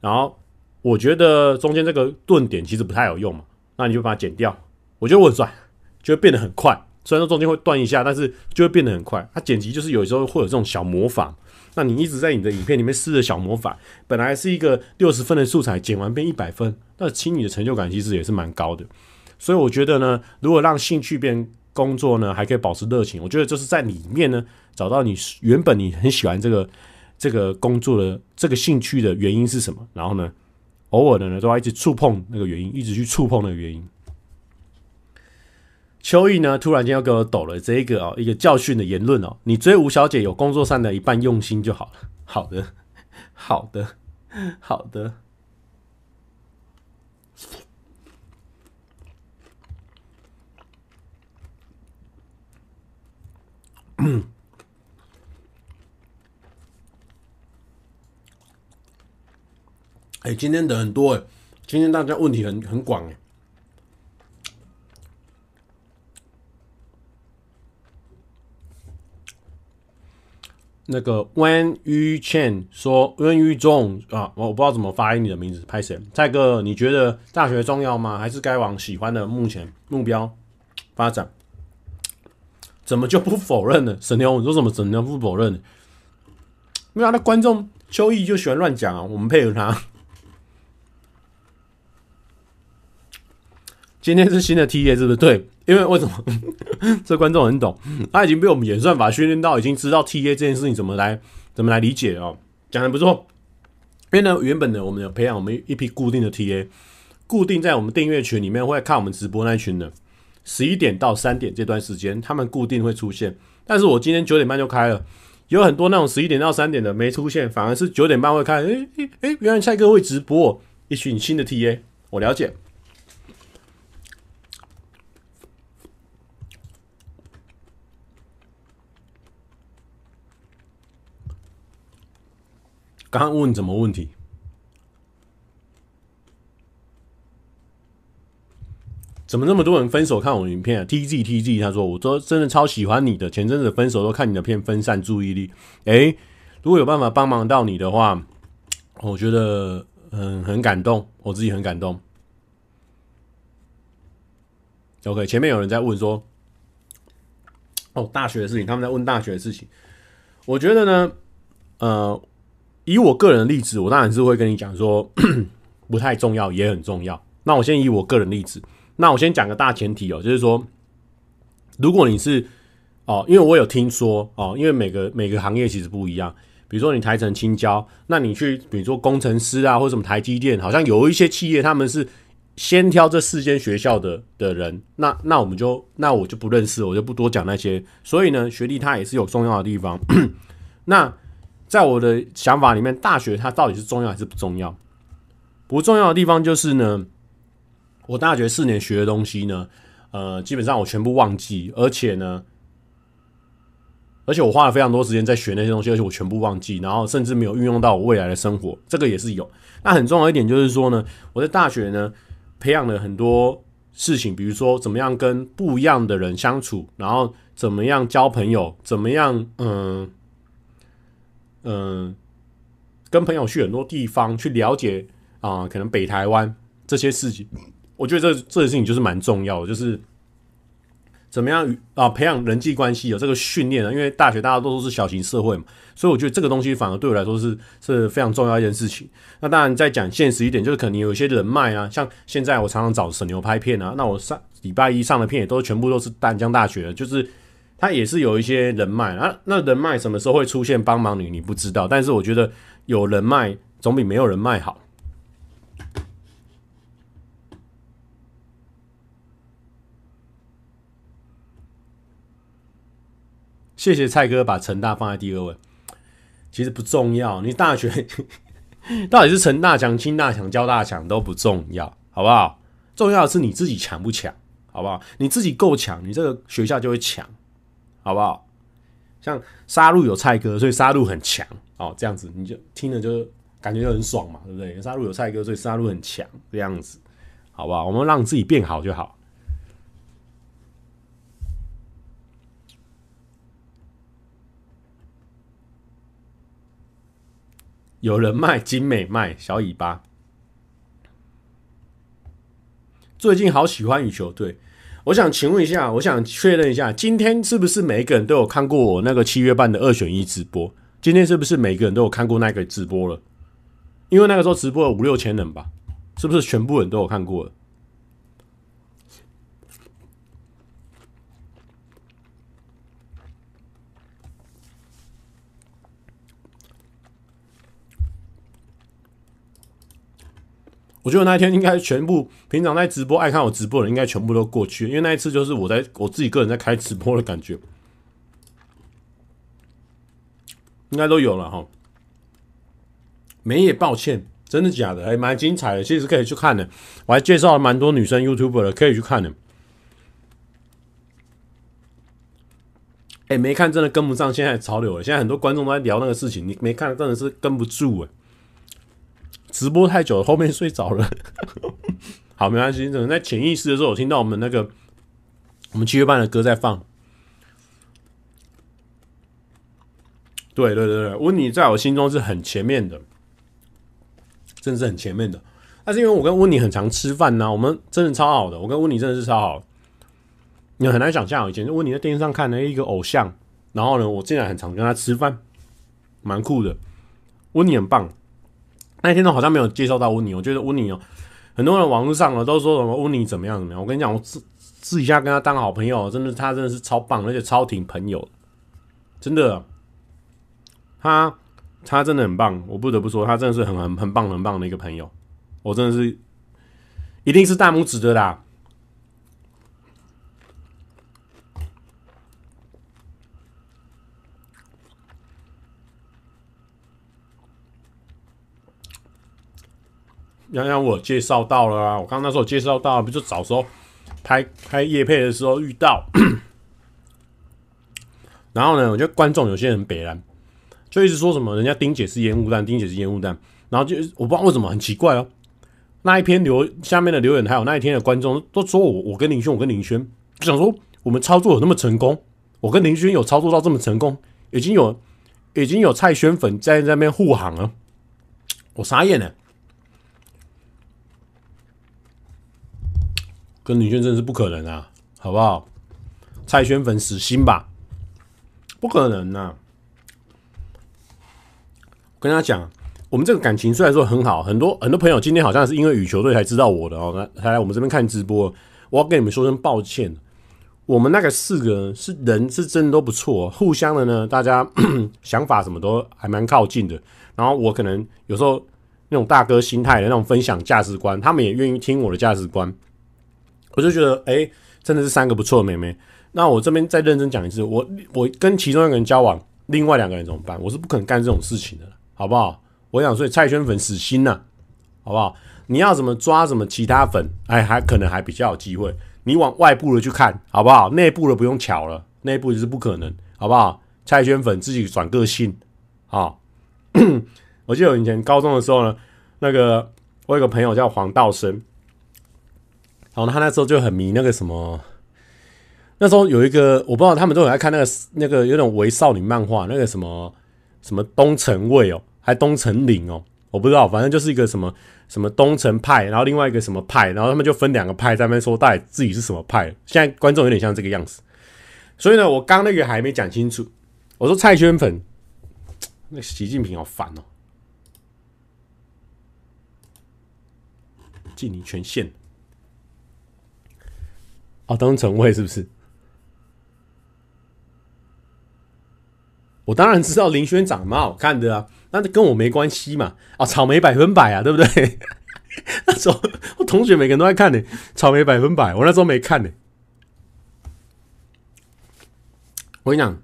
然后我觉得中间这个顿点其实不太有用嘛，那你就把它剪掉。我觉得我很帅，就会变得很快。虽然说中间会断一下，但是就会变得很快。它剪辑就是有时候会有这种小魔法。那你一直在你的影片里面施了小魔法，本来是一个六十分的素材，剪完变一百分，那其实你的成就感其实也是蛮高的。所以我觉得呢，如果让兴趣变工作呢，还可以保持热情，我觉得就是在里面呢，找到你原本你很喜欢这个这个工作的这个兴趣的原因是什么，然后呢，偶尔的呢都要一直触碰那个原因，一直去触碰那个原因。秋意呢，突然间又给我抖了这一个哦，一个教训的言论哦。你追吴小姐有工作上的一半用心就好了。好的，好的，好的。嗯。哎，今天的很多哎，今天大家问题很很广哎。那个 Wen Yu Chen 说，Wen Yu Zhong 啊，我我不知道怎么发音你的名字，拍谁？蔡哥，你觉得大学重要吗？还是该往喜欢的目前目标发展？怎么就不否认呢？沈牛，你说什么？怎么不否认？没有啊，那观众秋意就喜欢乱讲啊，我们配合他。今天是新的 TA 是不是？对，因为为什么？这观众很懂，他已经被我们演算法训练到，已经知道 TA 这件事情怎么来怎么来理解哦。讲的不错，因为呢，原本呢，我们有培养我们一批固定的 TA，固定在我们订阅群里面会看我们直播那群的，十一点到三点这段时间，他们固定会出现。但是我今天九点半就开了，有很多那种十一点到三点的没出现，反而是九点半会开。诶诶诶，原来蔡哥会直播，一群新的 TA，我了解。刚问什么问题？怎么那么多人分手看我影片？T G T G，他说我说真的超喜欢你的，前阵子分手都看你的片分散注意力。诶，如果有办法帮忙到你的话，我觉得很很感动，我自己很感动。OK，前面有人在问说，哦，大学的事情，他们在问大学的事情，我觉得呢，呃。以我个人的例子，我当然是会跟你讲说，不太重要也很重要。那我先以我个人例子，那我先讲个大前提哦，就是说，如果你是哦，因为我有听说哦，因为每个每个行业其实不一样。比如说你台成青椒，那你去比如说工程师啊，或什么台积电，好像有一些企业他们是先挑这四间学校的的人，那那我们就那我就不认识，我就不多讲那些。所以呢，学历它也是有重要的地方。那。在我的想法里面，大学它到底是重要还是不重要？不重要的地方就是呢，我大学四年学的东西呢，呃，基本上我全部忘记，而且呢，而且我花了非常多时间在学那些东西，而且我全部忘记，然后甚至没有运用到我未来的生活，这个也是有。那很重要一点就是说呢，我在大学呢，培养了很多事情，比如说怎么样跟不一样的人相处，然后怎么样交朋友，怎么样，嗯嗯，跟朋友去很多地方去了解啊、可能北台湾这些事情，我觉得这这些事情就是蛮重要的，就是。怎么样啊？培养人际关系有这个训练呢？因为大学大家都是小型社会嘛，所以我觉得这个东西反而对我来说是是非常重要一件事情。那当然再讲现实一点，就是可能有一些人脉啊，像现在我常常找沈牛拍片啊，那我上礼拜一上的片也都全部都是淡江大学的，就是他也是有一些人脉啊。那人脉什么时候会出现帮忙你？你不知道，但是我觉得有人脉总比没有人脉好。谢谢蔡哥把成大放在第二位，其实不重要。你大学 到底是成大强、清大强、交大强都不重要，好不好？重要的是你自己强不强，好不好？你自己够强，你这个学校就会强，好不好？像杀戮有蔡哥，所以杀戮很强哦，这样子你就听了就感觉就很爽嘛，对不对？杀戮有蔡哥，所以杀戮很强，这样子，好不好？我们让自己变好就好。有人脉，精美卖小尾巴。最近好喜欢羽球队，我想请问一下，我想确认一下，今天是不是每一个人都有看过我那个七月半的二选一直播？今天是不是每个人都有看过那个直播了？因为那个时候直播有五六千人吧，是不是全部人都有看过了？我觉得那一天应该全部平常在直播爱看我直播的人应该全部都过去，因为那一次就是我在我自己个人在开直播的感觉，应该都有了哈。没也抱歉，真的假的？还蛮精彩的，其实可以去看的。我还介绍了蛮多女生 YouTuber 的，可以去看的。哎，没看真的跟不上现在潮流了。现在很多观众都在聊那个事情，你没看真的是跟不住哎。直播太久了，后面睡着了。好，没关系。可能在潜意识的时候，我听到我们那个我们七月半的歌在放。对对对对，温妮在我心中是很前面的，真的是很前面的。但是因为我跟温妮很常吃饭呢，我们真的超好的。我跟温妮真的是超好。你很难想象，以前温妮在电视上看的一个偶像，然后呢，我竟然很常跟他吃饭，蛮酷的。温妮很棒。那天都好像没有介绍到温妮，我觉得温妮哦，很多人网络上了都说什么温妮怎么样怎么样。我跟你讲，我私私底下跟他当好朋友，真的他真的是超棒，而且超挺朋友，真的，他他真的很棒，我不得不说，他真的是很很很棒很棒的一个朋友，我真的是一定是大拇指的啦。洋洋，我介绍到了啊！我刚刚那时候介绍到，不就早时候拍拍夜配的时候遇到，然后呢，我觉得观众有些人北烂，就一直说什么人家丁姐是烟雾弹，丁姐是烟雾弹，然后就我不知道为什么很奇怪哦。那一篇留下面的留言，还有那一天的观众都说我我跟林轩，我跟林轩就想说我们操作有那么成功，我跟林轩有操作到这么成功，已经有已经有蔡轩粉在那边护航了，我傻眼了。跟林轩真的是不可能啊，好不好？蔡轩粉死心吧，不可能呐、啊！我跟他讲，我们这个感情虽然说很好，很多很多朋友今天好像是因为羽球队才知道我的哦，来来我们这边看直播，我要跟你们说声抱歉。我们那个四个人是人是真的都不错，互相的呢，大家 想法什么都还蛮靠近的。然后我可能有时候那种大哥心态的那种分享价值观，他们也愿意听我的价值观。我就觉得，哎、真的是三个不错的妹妹。那我这边再认真讲一次，我我跟其中一个人交往，另外两个人怎么办？我是不可能干这种事情的，好不好？我想说，蔡轩粉死心了，好不好？你要怎么抓什么其他粉，哎，还可能还比较有机会。你往外部的去看，好不好？内部的不用巧了，内部就是不可能，好不好？蔡轩粉自己转个性，好。我记得我以前高中的时候呢，那个我有个朋友叫黄道生。然后他那时候就很迷那个什么，那时候有一个我不知道他们都有在看那个那个有点为少女漫画，那个什么什么东城卫哦，还东城绫哦，我不知道，反正就是一个什么什么东城派，然后另外一个什么派，然后他们就分两个派在那边说到底自己是什么派。现在观众有点像这个样子，所以呢，我刚那个还没讲清楚，我说蔡轩粉，那习近平好烦哦。进你权限哦，当成位是不是？我当然知道林轩长蛮好看的啊，那跟我没关系嘛。哦，草莓百分百啊，对不对？那时候我同学每个人都在看呢，草莓百分百，我那时候没看呢。我跟你讲，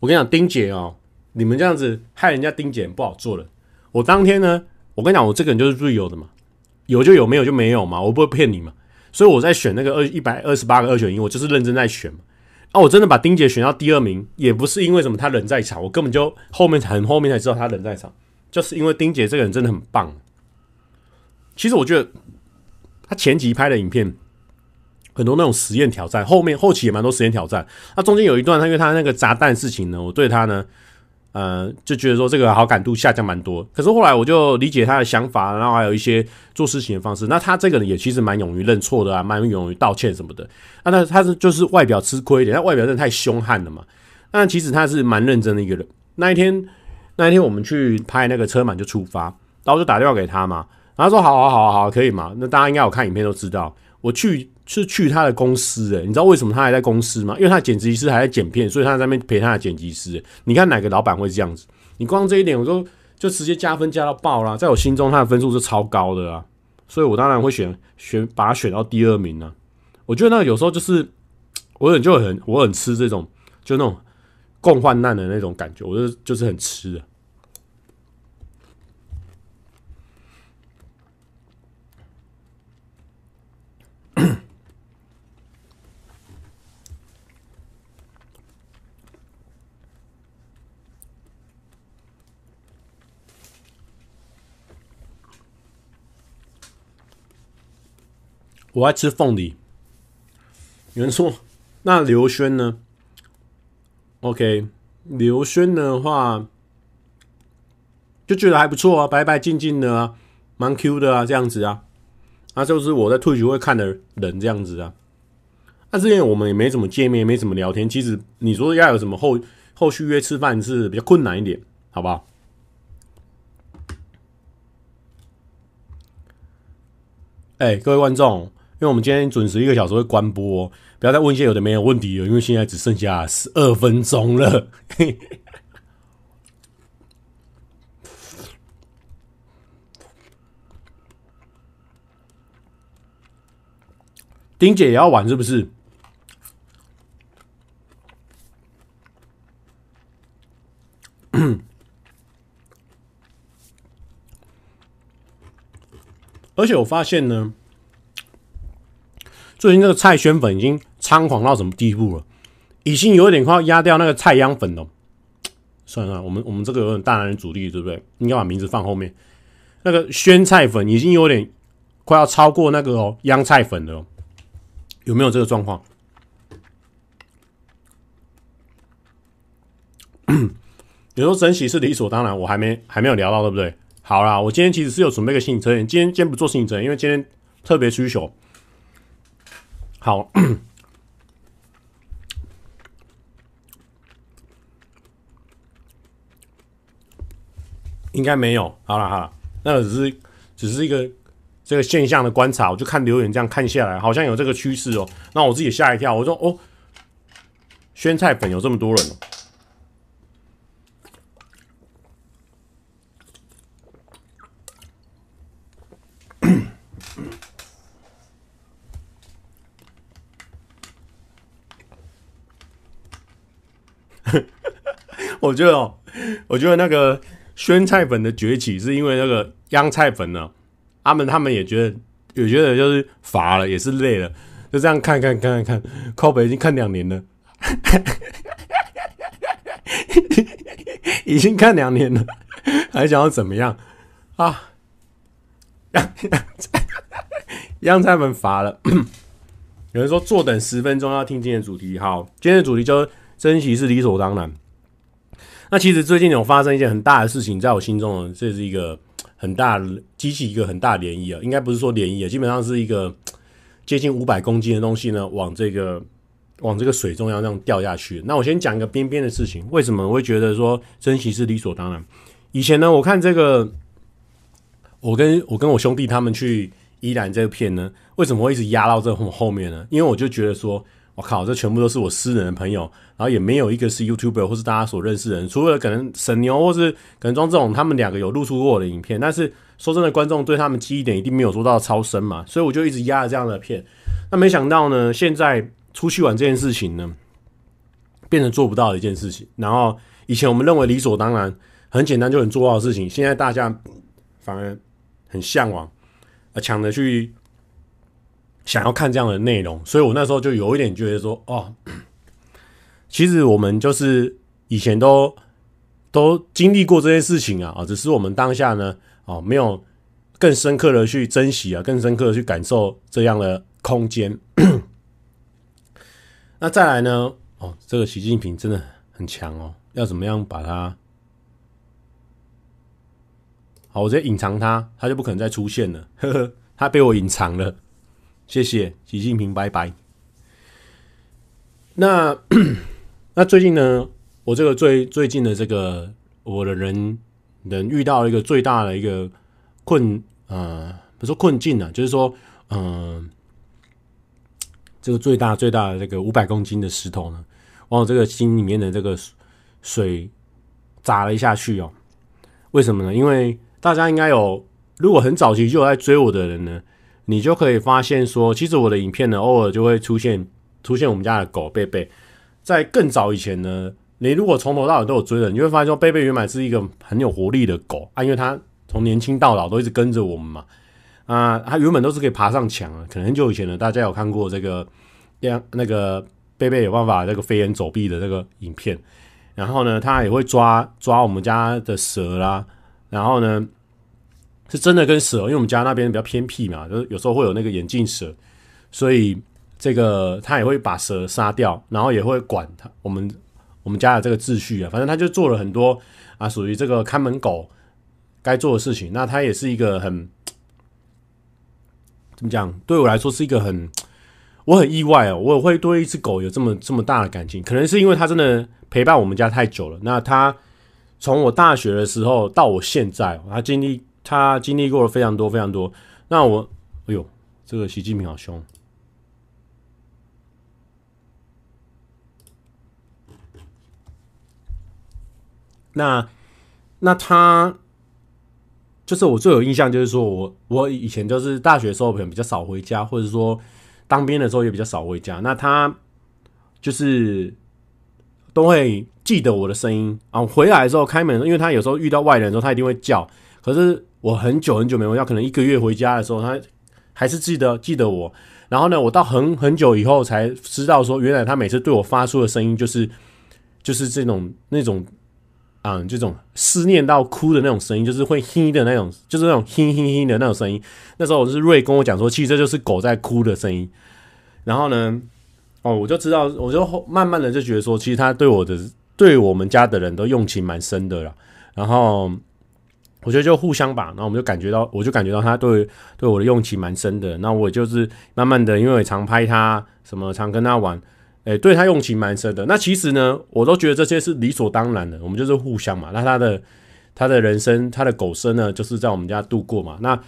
我跟你讲，丁姐哦，你们这样子害人家丁姐不好做了。我当天呢，我跟你讲，我这个人就是最有的嘛。有就有，没有就没有嘛，我不会骗你嘛。所以我在选那个二一百二十八个二选一，我就是认真在选嘛。啊，我真的把丁姐选到第二名，也不是因为什么他人在场，我根本就后面很后面才知道他人在场，就是因为丁姐这个人真的很棒。其实我觉得他前期拍的影片很多那种实验挑战，后面后期也蛮多实验挑战。那中间有一段，他因为他那个砸蛋事情呢，我对他呢。呃，就觉得说这个好感度下降蛮多，可是后来我就理解他的想法，然后还有一些做事情的方式。那他这个人也其实蛮勇于认错的啊，蛮勇于道歉什么的。啊，那他是就是外表吃亏一点，他外表真的太凶悍了嘛。那其实他是蛮认真的一个人。那一天，那一天我们去拍那个车满就出发，然后就打电话给他嘛，他说好啊好啊好，可以嘛？那大家应该有看影片都知道，我去。是去他的公司诶、你知道为什么他还在公司吗？因为他剪辑师还在剪片，所以他在那边陪他的剪辑师、欸。你看哪个老板会这样子？你光这一点，我就就直接加分加到爆啦。在我心中，他的分数是超高的啊，所以我当然会选选把他选到第二名呢。我觉得那有时候就是我很就很我很吃这种就那种共患难的那种感觉，我就就是很吃的。我爱吃凤梨。有人说，那刘轩呢？OK，刘轩的话就觉得还不错啊，白白净净的啊，蛮 Q 的啊，这样子啊，那就是我在退局会看的人这样子啊。那之前我们也没怎么见面，没怎么聊天。其实你说要有什么后后续约吃饭是比较困难一点，好不好？哎，各位观众。因为我们今天准时一个小时会关播，不要再问一些有的没有问题了，因为现在只剩下十二分钟了。丁姐也要玩是不是？而且我发现呢。最近这个蔡轩粉已经猖狂到什么地步了？已经有点快要压掉那个蔡央粉了。算 了算了，我们我们这个有点大男人主义，对不对？应该把名字放后面。那个轩菜粉已经有点快要超过那个哦央菜粉了，有没有这个状况？有时候珍惜是理所当然，我还没还没有聊到，对不对？好啦，我今天其实是有准备个心理测验，今天今天不做心理测验，因为今天特别需求。好，应该没有。好了好了，那只是只是一个这个现象的观察，我就看留言这样看下来，好像有这个趋势哦。那我自己吓一跳，我说哦，宣菜粉有这么多人。我觉得哦，我觉得那个宣菜粉的崛起是因为那个央菜粉呢，他们他们也觉得也觉得就是乏了，也是累了，就这样看看看看看，靠北已经看两年了，已经看两年了，还想要怎么样啊？央 央菜们乏了。有人说坐等十分钟要听今天的主题，好，今天的主题就是珍惜是理所当然。那其实最近有发生一件很大的事情，在我心中，这是一个很大的激起一个很大的涟漪啊，应该不是说涟漪啊，基本上是一个接近五百公斤的东西呢，往这个往这个水中央这样掉下去。那我先讲一个边边的事情，为什么我会觉得说珍惜是理所当然？以前呢，我看这个，我跟我跟我兄弟他们去宜兰这个片呢，为什么会一直压到这后后面呢？因为我就觉得说。我靠，这全部都是我私人的朋友，然后也没有一个是 YouTuber 或是大家所认识的人，除了可能沈牛或是可能庄这种，他们两个有露出过我的影片，但是说真的，观众对他们记忆点一定没有做到超深嘛，所以我就一直压着这样的片。那没想到呢，现在出去玩这件事情呢，变成做不到的一件事情。然后以前我们认为理所当然、很简单就能做到的事情，现在大家反而很向往，啊抢着去。想要看这样的内容，所以我那时候就有一点觉得说，哦，其实我们就是以前都都经历过这些事情啊，啊，只是我们当下呢，哦，没有更深刻的去珍惜啊，更深刻的去感受这样的空间。那再来呢，哦，这个习近平真的很强哦，要怎么样把它好，我直接隐藏他，他就不可能再出现了，呵呵，他被我隐藏了。谢谢习近平，拜拜。那 那最近呢？我这个最最近的这个我的人人遇到一个最大的一个困呃，不是困境啊，就是说嗯、这个最大最大的这个五百公斤的石头呢，往我这个心里面的这个水砸了一下去哦。为什么呢？因为大家应该有，如果很早期就有在追我的人呢。你就可以发现说，其实我的影片呢，偶尔就会出现出现我们家的狗贝贝。在更早以前呢，你如果从头到尾都有追的，你会发现说，贝贝原本是一个很有活力的狗啊，因为它从年轻到老都一直跟着我们嘛。啊，它原本都是可以爬上墙啊，可能很久以前呢，大家有看过这个，样那个贝贝有办法这个飞檐走壁的这个影片。然后呢，它也会抓抓我们家的蛇啦，然后呢。是真的跟蛇，因为我们家那边比较偏僻嘛，就是有时候会有那个眼镜蛇，所以这个他也会把蛇杀掉，然后也会管他我们我们家的这个秩序啊，反正他就做了很多啊，属于这个看门狗该做的事情。那他也是一个很怎么讲？对我来说是一个很我很意外哦，我也会对一只狗有这么这么大的感情，可能是因为他真的陪伴我们家太久了。那他从我大学的时候到我现在，他经历。他经历过了非常多非常多，那我，哎呦，这个习近平好凶。那那他就是我最有印象，就是说我我以前就是大学的时候可能比较少回家，或者说当兵的时候也比较少回家。那他就是都会记得我的声音啊，回来的时候开门，因为他有时候遇到外人的时候，他一定会叫，可是。我很久很久没回家，可能一个月回家的时候，他还是记得记得我。然后呢，我到很很久以后才知道说，原来他每次对我发出的声音就是就是这种那种啊、嗯，这种思念到哭的那种声音，就是会嘿的那种，就是那种嘿嘿嘿的那种声音。那时候我是瑞跟我讲说，其实这就是狗在哭的声音。然后呢，哦，我就知道，我就慢慢的就觉得说，其实他对我的对我们家的人都用情蛮深的了。然后。我觉得就互相吧，然后我们就感觉到，我就感觉到他对对我的用情蛮深的。那我就是慢慢的，因为我常拍他，什么常跟他玩，诶，对他用情蛮深的。那其实呢，我都觉得这些是理所当然的，我们就是互相嘛。那他的他的人生，他的狗生呢，就是在我们家度过嘛。那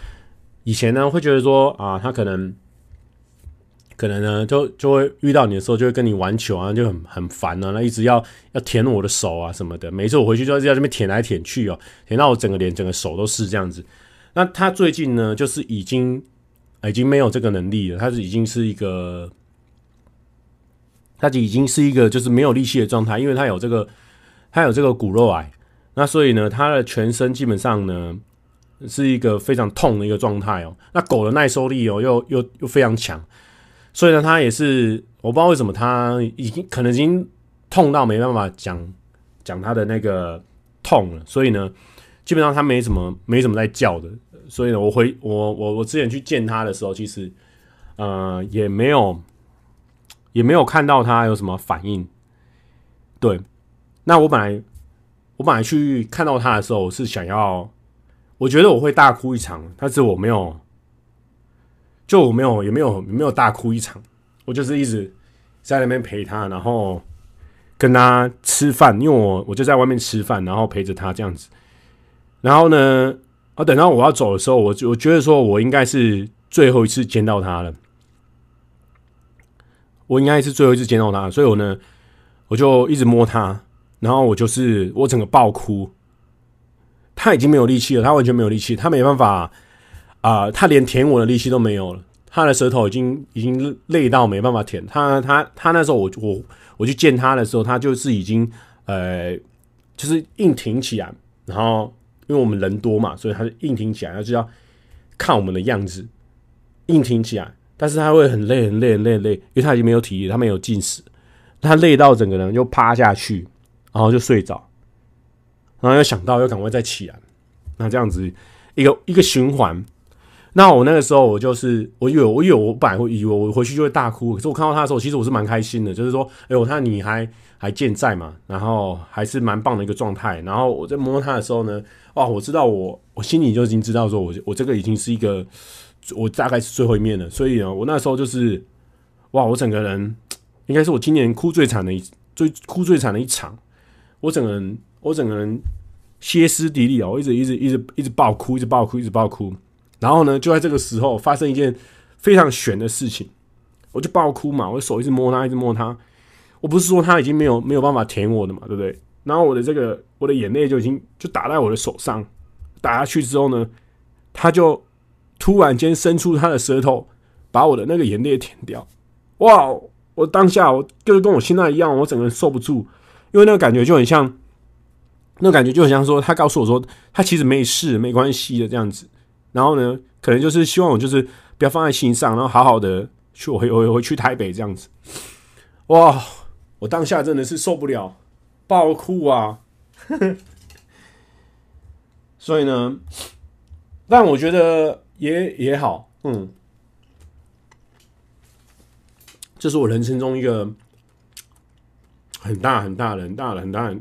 以前呢，会觉得说啊，他可能。可能呢，就就会遇到你的时候，就会跟你玩球啊，就很很烦啊，那一直要要舔我的手啊什么的。每次我回去就要在这边舔来舔去哦，舔到我整个脸、整个手都是这样子。那他最近呢，就是已经已经没有这个能力了，他是已经是一个，他已经是一个就是没有力气的状态，因为他有这个他有这个骨肉癌，那所以呢，他的全身基本上呢是一个非常痛的一个状态哦。那狗的耐受力哦，又又又非常强。所以呢，他也是我不知道为什么他已经可能已经痛到没办法讲讲他的那个痛了。所以呢，基本上他没什么没什么在叫的。所以呢，我回我我我之前去见他的时候，其实呃，也没有也没有看到他有什么反应。对，那我本来我本来去看到他的时候，我是想要，我觉得我会大哭一场，但是我没有，就我没有也没有也没有大哭一场，我就是一直在那边陪他，然后跟他吃饭，因为我我就在外面吃饭，然后陪着他这样子，然后呢，啊，等到我要走的时候，我我觉得说我应该是最后一次见到他了，我应该是最后一次见到他，所以我呢。我就一直摸他，然后我就是我整个爆哭。他已经没有力气了，他完全没有力气，他没办法啊、他连舔我的力气都没有了。他的舌头已经已经累到没办法舔。他他他那时候我我我去见他的时候，他就是已经呃，就是硬挺起来，然后因为我们人多嘛，所以他就硬挺起来，他就要看我们的样子，硬挺起来。但是他会很累很累很累很累，因为他已经没有体力，他没有进食。他累到整个人就趴下去，然后就睡着，然后又想到又赶快再起来，那这样子一个一个循环。那我那个时候我就是我以为我以为我本来会以为我回去就会大哭，可是我看到他的时候，其实我是蛮开心的，就是说，哎呦，他你还还健在嘛，然后还是蛮棒的一个状态。然后我在摸他的时候呢，哇，我知道我我心里就已经知道说我我这个已经是一个我大概是最后一面了，所以呢，我那时候就是哇，我整个人。应该是我今年哭最惨的一最哭最惨的一场，我整个人我整个人歇斯底里啊，我一直一直一直一直爆哭，一直爆哭，一直爆哭。然后呢，就在这个时候发生一件非常悬的事情，我就爆哭嘛，我的手一直摸他，一直摸他。我不是说他已经没有没有办法舔我的嘛，对不对？然后我的这个我的眼泪就已经就打在我的手上，打下去之后呢，他就突然间伸出他的舌头，把我的那个眼泪舔掉。哇！我当下，我就是跟我现在一样，我整个人受不住，因为那个感觉就很像，那个感觉就很像说，他告诉我说，他其实没事，没关系的这样子。然后呢，可能就是希望我就是不要放在心上，然后好好的去回回回去台北这样子。哇，我当下真的是受不了，爆哭啊！所以呢，但我觉得也也好，嗯。这是我人生中一个很大很大的很大的很大的，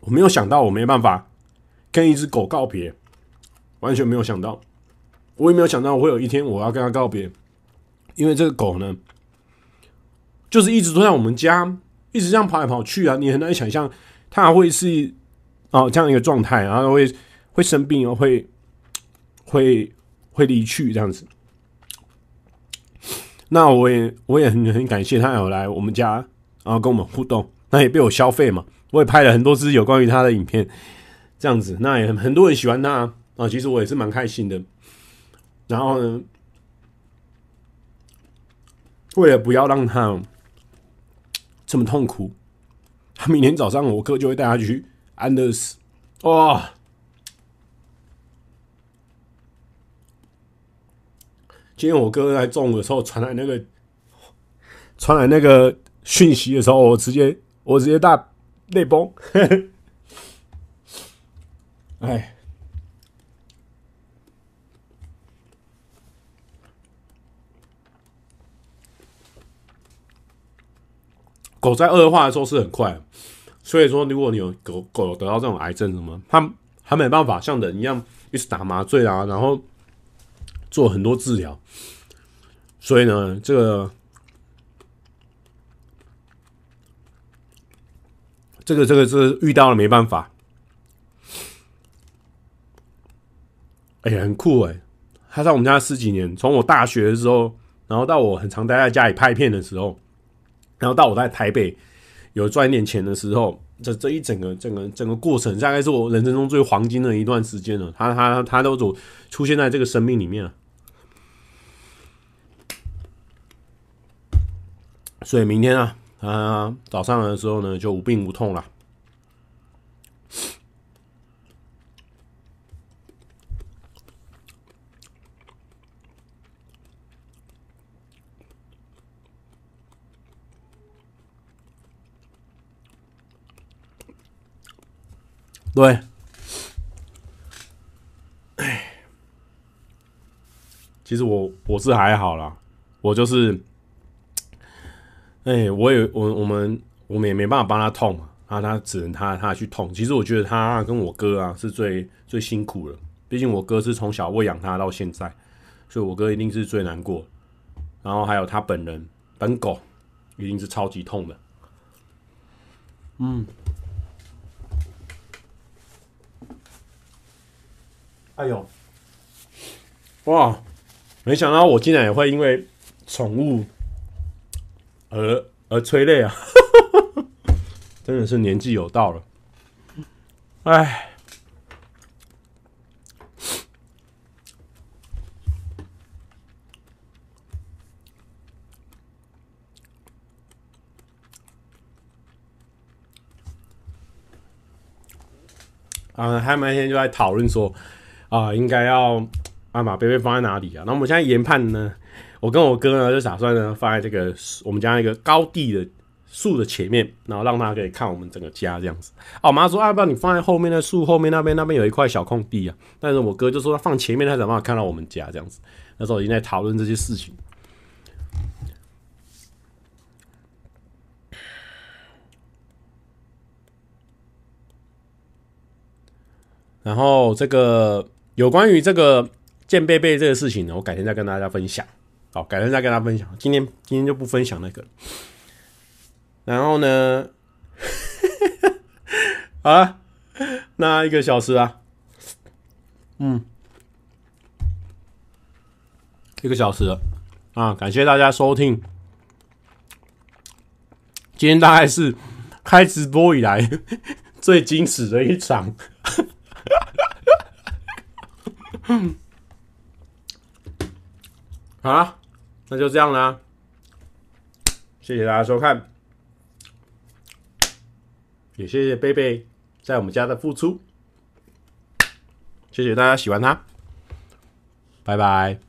我没有想到我没办法跟一只狗告别，完全没有想到，我也没有想到我会有一天我要跟它告别，因为这个狗呢，就是一直都在我们家，一直这样跑来跑去啊，你很难想象它会是哦这样一个状态，然后会会生病，会会会离去这样子。那我也我也很很感谢他有来我们家，然后跟我们互动，那也被我消费嘛。我也拍了很多支有关于他的影片，这样子，那也很多人喜欢他。啊其实我也是蛮开心的。然后呢，为了不要让他这么痛苦，他明天早上我哥就会带他去安乐死。哇！今天我哥在中午的时候传来那个传来那个讯息的时候，我直接我直接大泪崩。哎，狗在恶化的时候是很快，所以说如果你有狗狗得到这种癌症什么，它它没办法像人一样一直打麻醉啊，然后。做很多治疗，所以呢，这个这个这个这个遇到了没办法。哎呀，很酷哎！他在我们家十几年，从我大学的时候，然后到我很常待在家里拍片的时候，然后到我在台北有赚一点钱的时候，这这一整个整个整个过程，大概是我人生中最黄金的一段时间了。他他他都走出现在这个生命里面了。所以明天啊，啊，早上的时候呢，就无病无痛了。对，哎，其实我我是还好啦，我就是，哎、欸，我也我我们我们也没办法帮他痛嘛，啊他只能他他去痛。其实我觉得他跟我哥啊是最最辛苦了，毕竟我哥是从小喂养他到现在，所以我哥一定是最难过。然后还有他本人本狗一定是超级痛的，嗯。哎呦，哇！没想到我竟然也会因为宠物而而催泪啊！真的是年纪有到了，哎。啊，他们那天就在讨论说。啊，应该要啊把贝贝放在哪里啊？那我们现在研判呢，我跟我哥呢就打算呢放在这个我们家一个高地的树的前面，然后让他可以看我们整个家这样子。啊，我妈说啊，不然你放在后面的树后面那边，那边有一块小空地啊。但是我哥就说他放前面，他想办法看到我们家这样子。那时候已经在讨论这些事情。然后这个。有关于这个见贝贝这个事情呢，我改天再跟大家分享。好，改天再跟大家分享。今天今天就不分享那个。然后呢，啊，那一个小时啊，嗯，一个小时了啊，感谢大家收听。今天大概是开直播以来 最矜持的一场。嗯，好了，那就这样啦。谢谢大家收看，也谢谢贝贝在我们家的付出。谢谢大家喜欢他，拜拜。